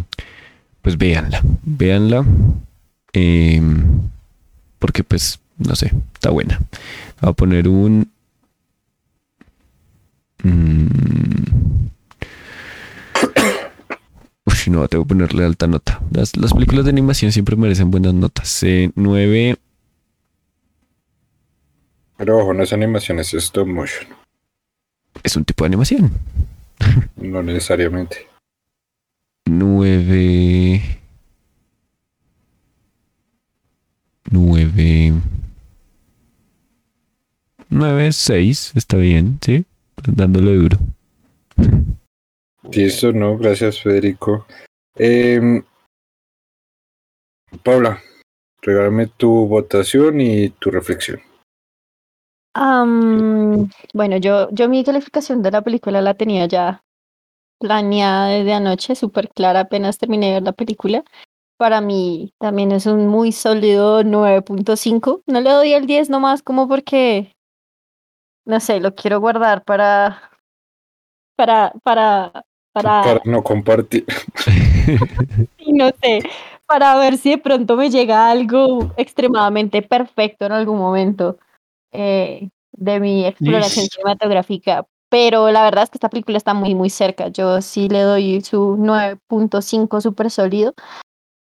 [SPEAKER 5] pues véanla, véanla. em, porque pues, no sé, está buena. Voy a poner un... mm, Uy, no, tengo que ponerle alta nota. Las, las películas de animación siempre merecen buenas notas. Eh, 9,
[SPEAKER 1] Pero ojo, no es animación, es stop motion.
[SPEAKER 5] es un tipo de animación.
[SPEAKER 1] No necesariamente.
[SPEAKER 5] 9, 9, 9, 6, está bien, ¿sí? Dándole duro.
[SPEAKER 1] Listo, no, gracias, Federico. Em, Paula, regálame tu votación y tu reflexión.
[SPEAKER 3] Am, bueno, yo, yo mi calificación de la película la tenía ya planeada desde anoche, súper clara, apenas terminé de ver la película. Para mí también es un muy sólido 9.5. No le doy el 10 nomás como porque, no sé, lo quiero guardar para, para, para, para,
[SPEAKER 1] Para no compartir.
[SPEAKER 3] y no sé, para ver si de pronto me llega algo extremadamente perfecto en algún momento eh, de mi exploración cinematográfica. Pero la verdad es que esta película está muy, muy cerca. Yo sí le doy su 9.5 súper sólido.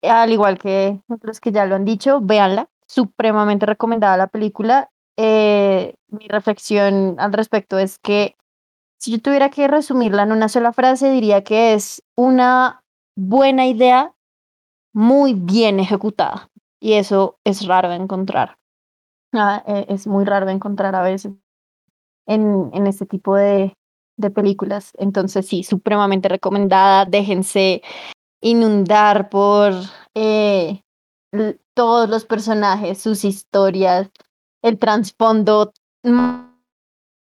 [SPEAKER 3] Al igual que los que ya lo han dicho, véanla. Supremamente recomendada la película. Eh, mi reflexión al respecto es que si yo tuviera que resumirla en una sola frase, diría que es una buena idea muy bien ejecutada. Y eso es raro de encontrar. Ah, eh, es muy raro de encontrar a veces en, en este tipo de, de películas. Entonces, sí, supremamente recomendada. Déjense inundar por eh, todos los personajes, sus historias, el trasfondo más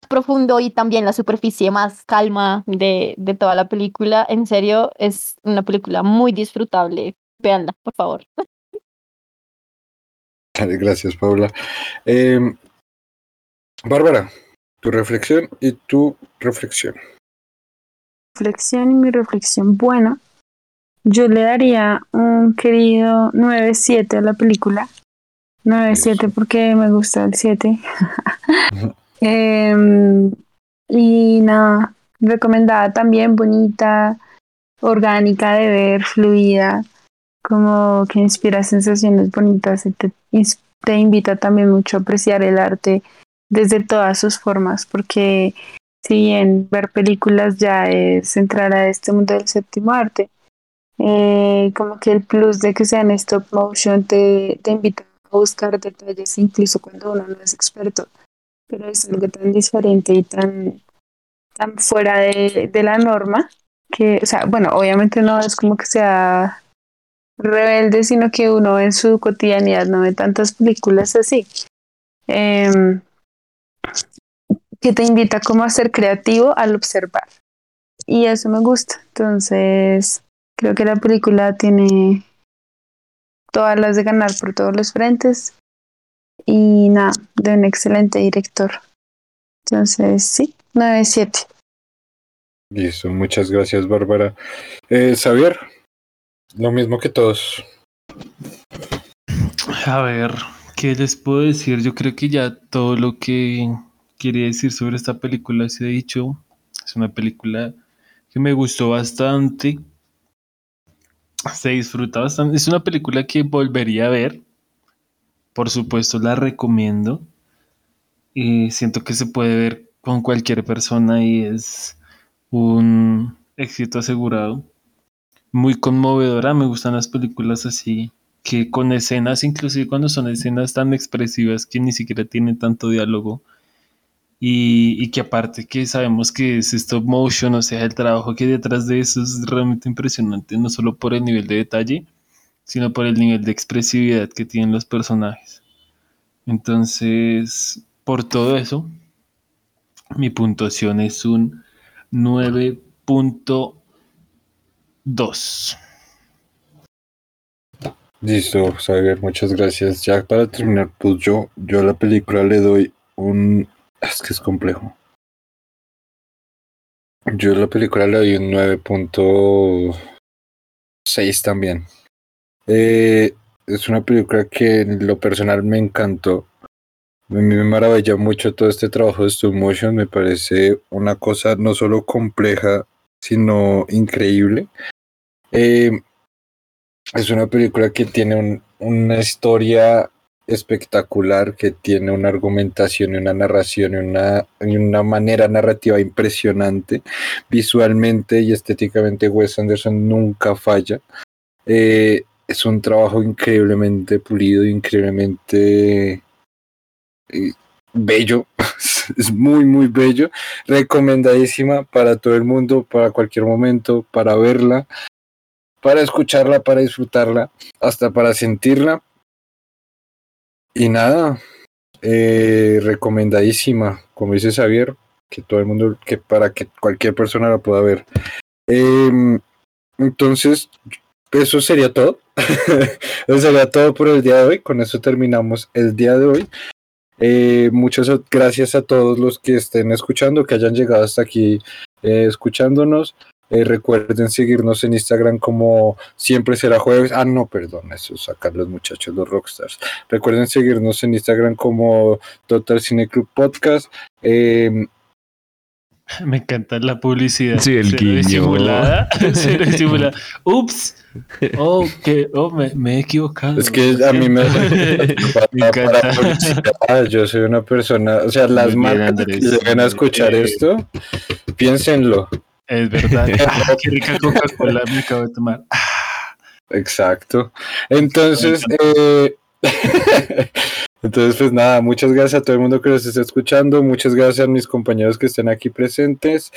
[SPEAKER 3] profundo y también la superficie más calma de, de toda la película. En serio, es una película muy disfrutable. Véanla, por favor.
[SPEAKER 1] Gracias, Paula. Em, Bárbara, tu reflexión y tu reflexión.
[SPEAKER 2] reflexión y mi reflexión. Bueno, yo le daría un querido 9-7 a la película. 9-7 porque me gusta el 7. Em, y nada, recomendada también, bonita, orgánica de ver, fluida, como que inspira sensaciones bonitas y te, te invita también mucho a apreciar el arte desde todas sus formas, porque si bien ver películas ya es entrar a este mundo del séptimo arte, eh, como que el plus de que sean stop motion te, te invita a buscar detalles incluso cuando uno no es experto, pero es algo tan diferente y tan, tan fuera de, de la norma que, o sea, bueno, obviamente no es como que sea rebelde, sino que uno en su cotidianidad no ve tantas películas así. Em, que te invita como a ser creativo al observar. Y eso me gusta. Entonces, creo que la película tiene todas las de ganar por todos los frentes. Y nada, de un excelente director. Entonces, sí, 9-7.
[SPEAKER 1] Listo, muchas gracias, Bárbara. Eh, Xavier, lo mismo que todos.
[SPEAKER 4] A ver, ¿qué les puedo decir? Yo creo que ya todo lo que quería decir sobre esta película se ha dicho. Es una película que me gustó bastante. Se disfruta bastante. Es una película que volvería a ver. Por supuesto, la recomiendo. Y siento que se puede ver con cualquier persona y es un éxito asegurado. Muy conmovedora. Me gustan las películas así que con escenas, inclusive cuando son escenas tan expresivas que ni siquiera tienen tanto diálogo y, y, que aparte que sabemos que es stop motion, o sea, el trabajo que hay detrás de eso es realmente impresionante, no solo por el nivel de detalle, sino por el nivel de expresividad que tienen los personajes. Entonces, por todo eso, mi puntuación es un 9.2.
[SPEAKER 1] Listo, Xavier, muchas gracias. Ya para terminar, pues yo, yo a la película le doy un... Es que es complejo. Yo a la película le doy un 9.6 también. Eh, es una película que en lo personal me encantó. A mí me maravilla mucho todo este trabajo de stop motion. Me parece una cosa no solo compleja, sino increíble. Eh, es una película que tiene un, una historia espectacular, que tiene una argumentación y una narración y una, y una manera narrativa impresionante. Visualmente y estéticamente Wes Anderson nunca falla. Eh, es un trabajo increíblemente pulido, increíblemente eh, bello. es muy, muy bello. Recomendadísima para todo el mundo, para cualquier momento, para verla para escucharla, para disfrutarla, hasta para sentirla. Y nada, eh, recomendadísima, como dice Xavier, que todo el mundo, que para que cualquier persona la pueda ver. Eh, entonces, eso sería todo. eso sería todo por el día de hoy. Con eso terminamos el día de hoy. Eh, muchas gracias a todos los que estén escuchando, que hayan llegado hasta aquí eh, escuchándonos. Eh, recuerden seguirnos en Instagram como siempre será jueves. Ah, no, perdón, eso es sacar los muchachos, los rockstars. Recuerden seguirnos en Instagram como Total Cine Club Podcast. Eh,
[SPEAKER 4] Me encanta la publicidad.
[SPEAKER 5] Sí, el guiño.
[SPEAKER 4] disimulada, cero disimulada. Ups. Oh, que, oh me, me he equivocado.
[SPEAKER 1] es que a mí me,
[SPEAKER 4] Me encanta.
[SPEAKER 1] para publicidad, yo soy una persona, o sea, las marcas que lleguen a escuchar
[SPEAKER 4] Eh,
[SPEAKER 1] esto, piénsenlo.
[SPEAKER 4] Es verdad. Qué rica Coca-Cola me acabo de tomar.
[SPEAKER 1] Exacto. Entonces, eh, entonces, pues nada, muchas gracias a todo el mundo que nos está escuchando, muchas gracias a mis compañeros que estén aquí presentes.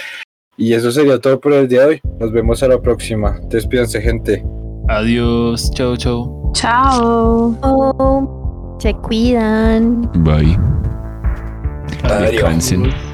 [SPEAKER 1] Y eso sería todo por el día de hoy. Nos vemos a la próxima. Despídense, gente.
[SPEAKER 4] Adiós. Chau, chau.
[SPEAKER 2] Chao.
[SPEAKER 3] Oh, se cuidan.
[SPEAKER 5] Bye.
[SPEAKER 1] Adiós.
[SPEAKER 5] Descansen.